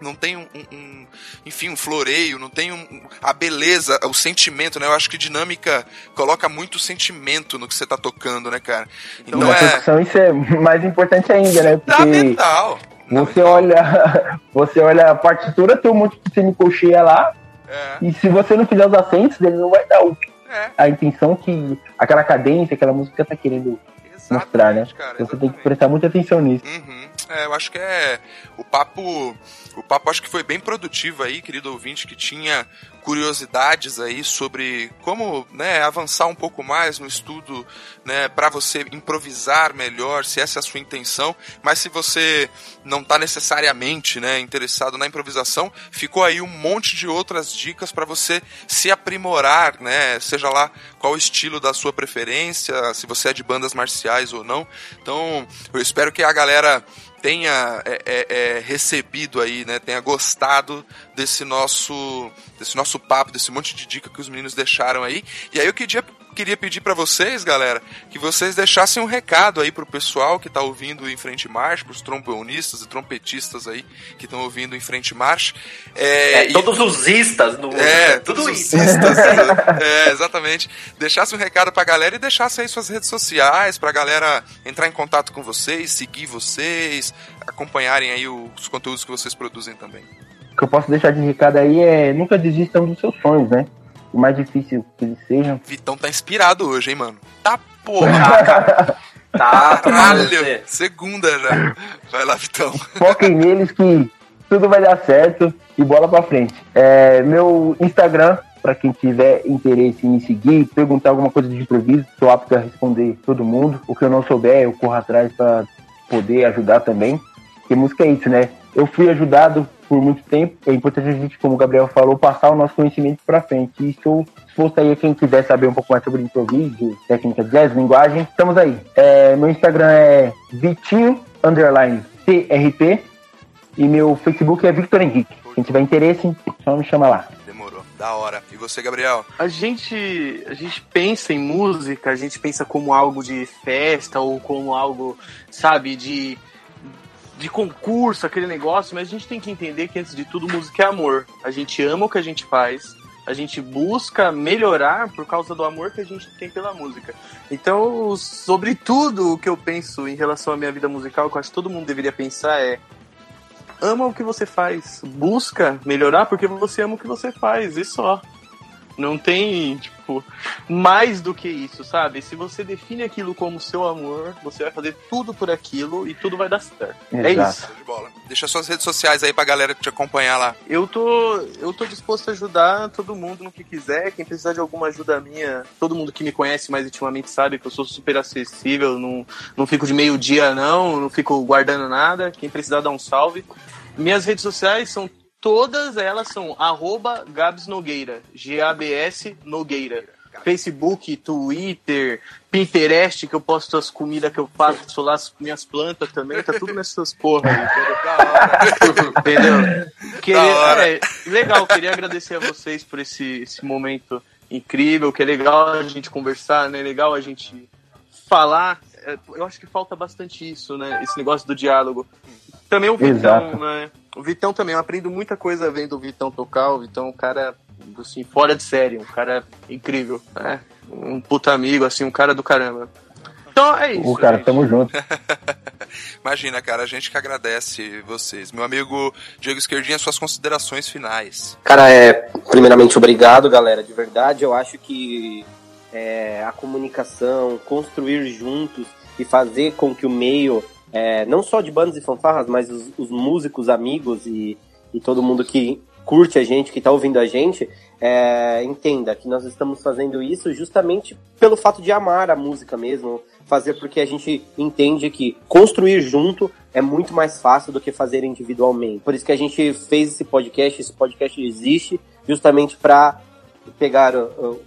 não tem um, um, enfim, um floreio, não tem um, a beleza, o sentimento, né? Eu acho que dinâmica coloca muito sentimento no que você tá tocando, né, cara? Então, Na é... percussão isso é mais importante ainda, né? Porque Fundamental. Você olha, você olha a partitura, tem um monte de semicolcheia lá, é. e se você não fizer os acentos, ele não vai dar o, é. a intenção que aquela cadência, aquela música tá querendo Exatamente, mostrar, né? Cara, então você tem que prestar muita atenção nisso. Uhum. É, eu acho que é o papo o papo acho que foi bem produtivo aí, querido ouvinte, que tinha curiosidades aí sobre como né, avançar um pouco mais no estudo né, para você improvisar melhor, se essa é a sua intenção. Mas se você não está necessariamente né, interessado na improvisação, ficou aí um monte de outras dicas para você se aprimorar, né, seja lá qual o estilo da sua preferência, se você é de bandas marciais ou não. Então, eu espero que a galera tenha é, é, é, recebido aí, né, tenha gostado desse nosso, desse nosso papo, desse monte de dica que os meninos deixaram aí. E aí eu queria, queria pedir para vocês, galera, que vocês deixassem um recado aí pro pessoal que tá ouvindo em Frente Marcha, pros trombonistas e trompetistas aí que estão ouvindo em Frente Marcha. É, é, todos os istas do É, todos os istas. é, exatamente. Deixasse um recado pra galera e deixasse aí suas redes sociais pra galera entrar em contato com vocês, seguir vocês, acompanharem aí os conteúdos que vocês produzem também. O que eu posso deixar de recado aí é nunca desistam dos seus sonhos, né? O mais difícil que eles sejam. Vitão tá inspirado hoje, hein, mano? Tá porra, cara. Tá, caralho. Segunda já. Vai lá, Vitão. Foquem neles que tudo vai dar certo e bola pra frente. É, meu Instagram, para quem tiver interesse em me seguir, perguntar alguma coisa de improviso, sou apto a responder todo mundo. O que eu não souber, eu corro atrás para poder ajudar também. Porque música é isso, né? Eu fui ajudado por muito tempo. É importante a gente, como o Gabriel falou, passar o nosso conhecimento para frente. E estou disposto aí a quem quiser saber um pouco mais sobre improviso, técnica de jazz, linguagem. Estamos aí. É, meu Instagram é Vitinho underline TRT e meu Facebook é Victor Henrique. Quem tiver interesse, só me chama lá. Demorou. Da hora. E você, Gabriel? A gente, a gente pensa em música, a gente pensa como algo de festa ou como algo, sabe, de de concurso, aquele negócio, mas a gente tem que entender que, antes de tudo, música é amor. A gente ama o que a gente faz, a gente busca melhorar por causa do amor que a gente tem pela música. Então, sobre tudo o que eu penso em relação à minha vida musical, que eu acho que todo mundo deveria pensar é ama o que você faz, busca melhorar porque você ama o que você faz, e só. Não tem, tipo, mais do que isso, sabe? Se você define aquilo como seu amor, você vai fazer tudo por aquilo e tudo vai dar certo. É Exato. É isso. De bola. Deixa suas redes sociais aí pra galera te acompanhar lá. Eu tô, eu tô disposto a ajudar todo mundo no que quiser. Quem precisar de alguma ajuda minha, todo mundo que me conhece mais intimamente sabe que eu sou super acessível. Não, não fico de meio-dia, não. Não fico guardando nada. Quem precisar, dá um salve. Minhas redes sociais são Todas elas são arroba Gabs Nogueira, G-A-B-S Nogueira. Facebook, Twitter, Pinterest, que eu posto as comidas que eu faço lá, as minhas plantas também, tá tudo nessas porra aí. Entendeu? Queria, é, legal, queria agradecer a vocês por esse, esse momento incrível, que é legal a gente conversar, né? É legal a gente falar. É, eu acho que falta bastante isso, né? Esse negócio do diálogo. Também o Vitão, Exato. né? O Vitão também, eu aprendo muita coisa vendo o Vitão tocar. O Vitão é um cara, assim, fora de série, um cara incrível, né? Um puta amigo, assim, um cara do caramba. Então é isso. O cara, gente. tamo junto. Imagina, cara, a gente que agradece vocês. Meu amigo Diego Esquerdinha, suas considerações finais. Cara, é, primeiramente, obrigado, galera, de verdade. Eu acho que é, a comunicação, construir juntos e fazer com que o meio, é, não só de bandas e fanfarras, mas os, os músicos, amigos e, e todo mundo que curte a gente, que está ouvindo a gente, é, entenda que nós estamos fazendo isso justamente pelo fato de amar a música mesmo, fazer porque a gente entende que construir junto é muito mais fácil do que fazer individualmente. Por isso que a gente fez esse podcast, esse podcast existe justamente para pegar uh,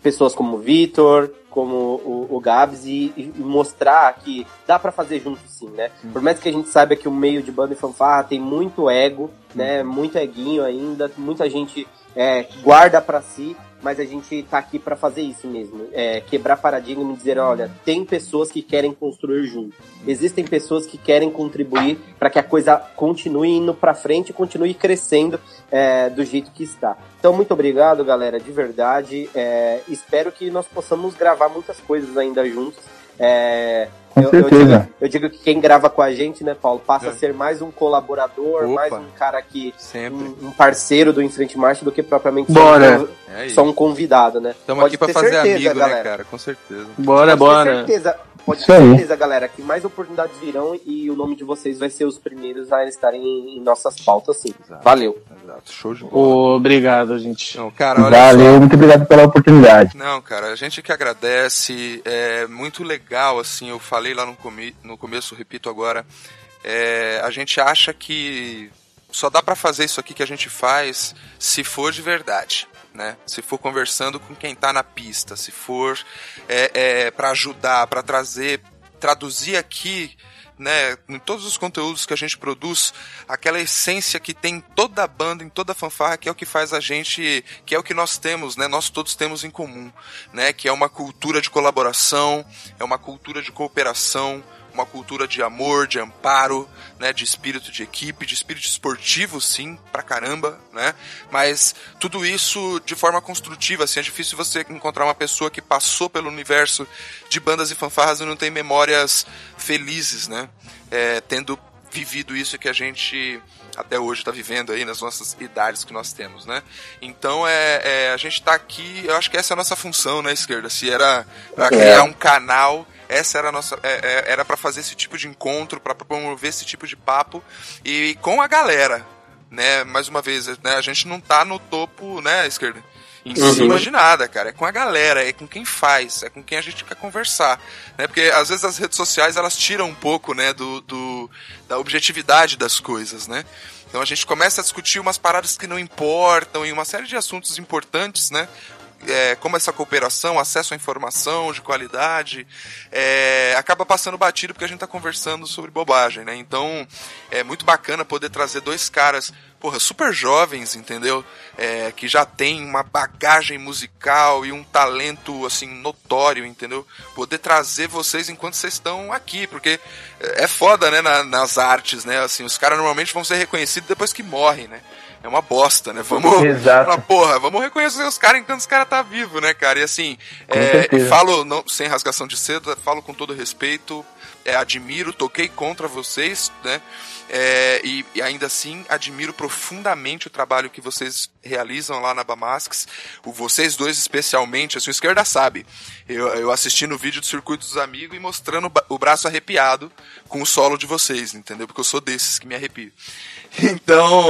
pessoas como o Vitor, como o, o Gabs e, e, mostrar que dá para fazer junto sim, né? Por mais que a gente saiba que o meio de banda e fanfarra tem muito ego, né? Muito eguinho ainda, muita gente é, guarda para si, mas a gente tá aqui para fazer isso mesmo, é, quebrar paradigma e dizer, olha, tem pessoas que querem construir junto, existem pessoas que querem contribuir para que a coisa continue indo para frente, continue crescendo é, do jeito que está. Então, muito obrigado, galera, de verdade. É, espero que nós possamos gravar muitas coisas ainda juntos. Com eu, certeza. Eu digo, eu digo, que quem grava com a gente, né, Paulo, passa é. a ser mais um colaborador, Opa. mais um cara que. Um, um, parceiro do Enfrente Marcha do que propriamente bora. Só, é só um convidado, né? Estamos aqui pra fazer certeza, amigo, né, galera. né, cara? Com certeza. Bora, pode bora. Com certeza. Pode ter certeza, galera, que mais oportunidades virão e o nome de vocês vai ser os primeiros a estarem em nossas pautas, sim. Exato. Valeu. Exato. Show de bola. Obrigado, gente. Não, cara, Valeu, só. muito obrigado pela oportunidade. Não, cara, a gente que agradece. É muito legal, assim, eu falei lá no, comi no começo, repito agora. É, a gente acha que só dá para fazer isso aqui que a gente faz se for de verdade né? Se for conversando com quem está na pista, se for é, é, para ajudar, para trazer, traduzir aqui né, em todos os conteúdos que a gente produz, aquela essência que tem toda a banda, em toda a fanfarra, que é o que faz a gente, que é o que nós temos, né, nós todos temos em comum, né, que é uma cultura de colaboração, é uma cultura de cooperação, uma cultura de amor, de amparo, né, de espírito de equipe, de espírito esportivo, sim, pra caramba, né? Mas tudo isso de forma construtiva, assim, é difícil você encontrar uma pessoa que passou pelo universo de bandas e fanfarras e não tem memórias felizes, né? É, tendo vivido isso que a gente até hoje está vivendo aí nas nossas idades que nós temos, né? Então é, é a gente está aqui, eu acho que essa é a nossa função, né, esquerda? Se era é. criar um canal essa era a nossa é, é, era para fazer esse tipo de encontro, para promover esse tipo de papo e com a galera, né? Mais uma vez, né? A gente não tá no topo, né, esquerda? Em uhum. cima de nada, cara. É com a galera, é com quem faz, é com quem a gente quer conversar. Né? Porque às vezes as redes sociais elas tiram um pouco né, do, do, da objetividade das coisas, né? Então a gente começa a discutir umas paradas que não importam e uma série de assuntos importantes, né? É, como essa cooperação, acesso à informação de qualidade, é, acaba passando batido porque a gente está conversando sobre bobagem, né? Então é muito bacana poder trazer dois caras, porra, super jovens, entendeu? É, que já tem uma bagagem musical e um talento, assim, notório, entendeu? Poder trazer vocês enquanto vocês estão aqui, porque é foda, né, na, nas artes, né? Assim, os caras normalmente vão ser reconhecidos depois que morrem, né? É uma bosta, né? Vamos. Exato. Falar, porra, vamos reconhecer os caras enquanto os caras tá vivo, né, cara? E assim, é, falo não, sem rasgação de seda, falo com todo respeito, é, admiro, toquei contra vocês, né? É, e, e, ainda assim admiro profundamente o trabalho que vocês realizam lá na Bamasks. O vocês dois especialmente, assim, o esquerda sabe. Eu, eu assisti no vídeo do Circuito dos Amigos e mostrando o braço arrepiado com o solo de vocês, entendeu? Porque eu sou desses que me arrepio. Então,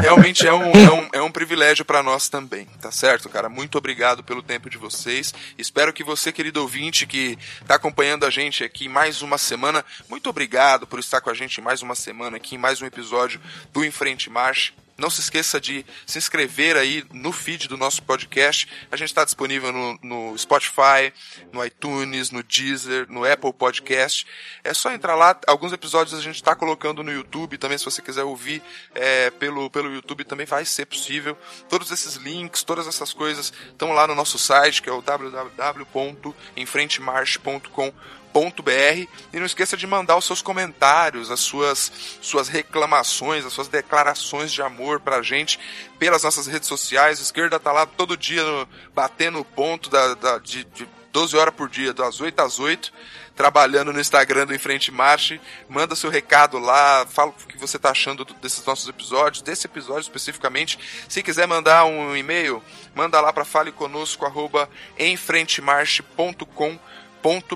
realmente é um, é um, é um privilégio para nós também, tá certo, cara? Muito obrigado pelo tempo de vocês. Espero que você, querido ouvinte, que está acompanhando a gente aqui mais uma semana, muito obrigado por estar com a gente mais uma semana aqui, em mais um episódio do Em Frente Marcha. Não se esqueça de se inscrever aí no feed do nosso podcast. A gente está disponível no, no, Spotify, no iTunes, no Deezer, no Apple Podcast. É só entrar lá. Alguns episódios a gente está colocando no YouTube também, se você quiser ouvir é, pelo, pelo YouTube também vai ser possível. Todos esses links, todas essas coisas estão lá no nosso site, que é o www.enfrentemarche.com.br br e não esqueça de mandar os seus comentários, as suas, suas reclamações, as suas declarações de amor pra gente pelas nossas redes sociais. A esquerda tá lá todo dia no, batendo o ponto da, da, de, de 12 horas por dia, das 8 às 8, trabalhando no Instagram do Enfrente Marche. Manda seu recado lá, fala o que você tá achando desses nossos episódios, desse episódio especificamente. Se quiser mandar um e-mail, manda lá para faleconosco@enfrentemarche.com.br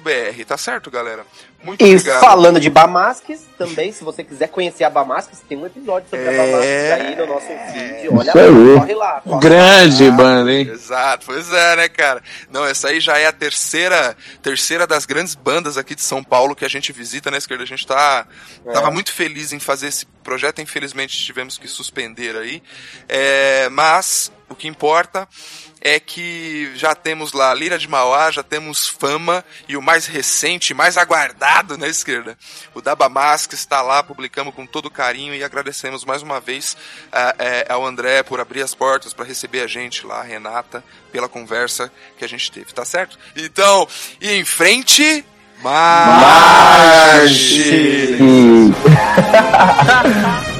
br Tá certo, galera? Muito e obrigado. falando de Bamasques, também, se você quiser conhecer a Bamasques, tem um episódio sobre é... a Bamasques aí no nosso vídeo. Olha lá, corre lá. Corre Grande lá. banda, hein? Exato, pois é, né, cara? Não, essa aí já é a terceira, terceira das grandes bandas aqui de São Paulo que a gente visita, né, esquerda? A gente tá, é. tava muito feliz em fazer esse projeto, infelizmente tivemos que suspender aí. É, mas o que importa é que já temos lá Lira de Mauá, já temos Fama e o mais recente, mais aguardado na né, esquerda, o Daba Mask está lá, publicamos com todo carinho e agradecemos mais uma vez uh, ao André por abrir as portas para receber a gente lá, a Renata, pela conversa que a gente teve, tá certo? Então, e em frente, marche! marche!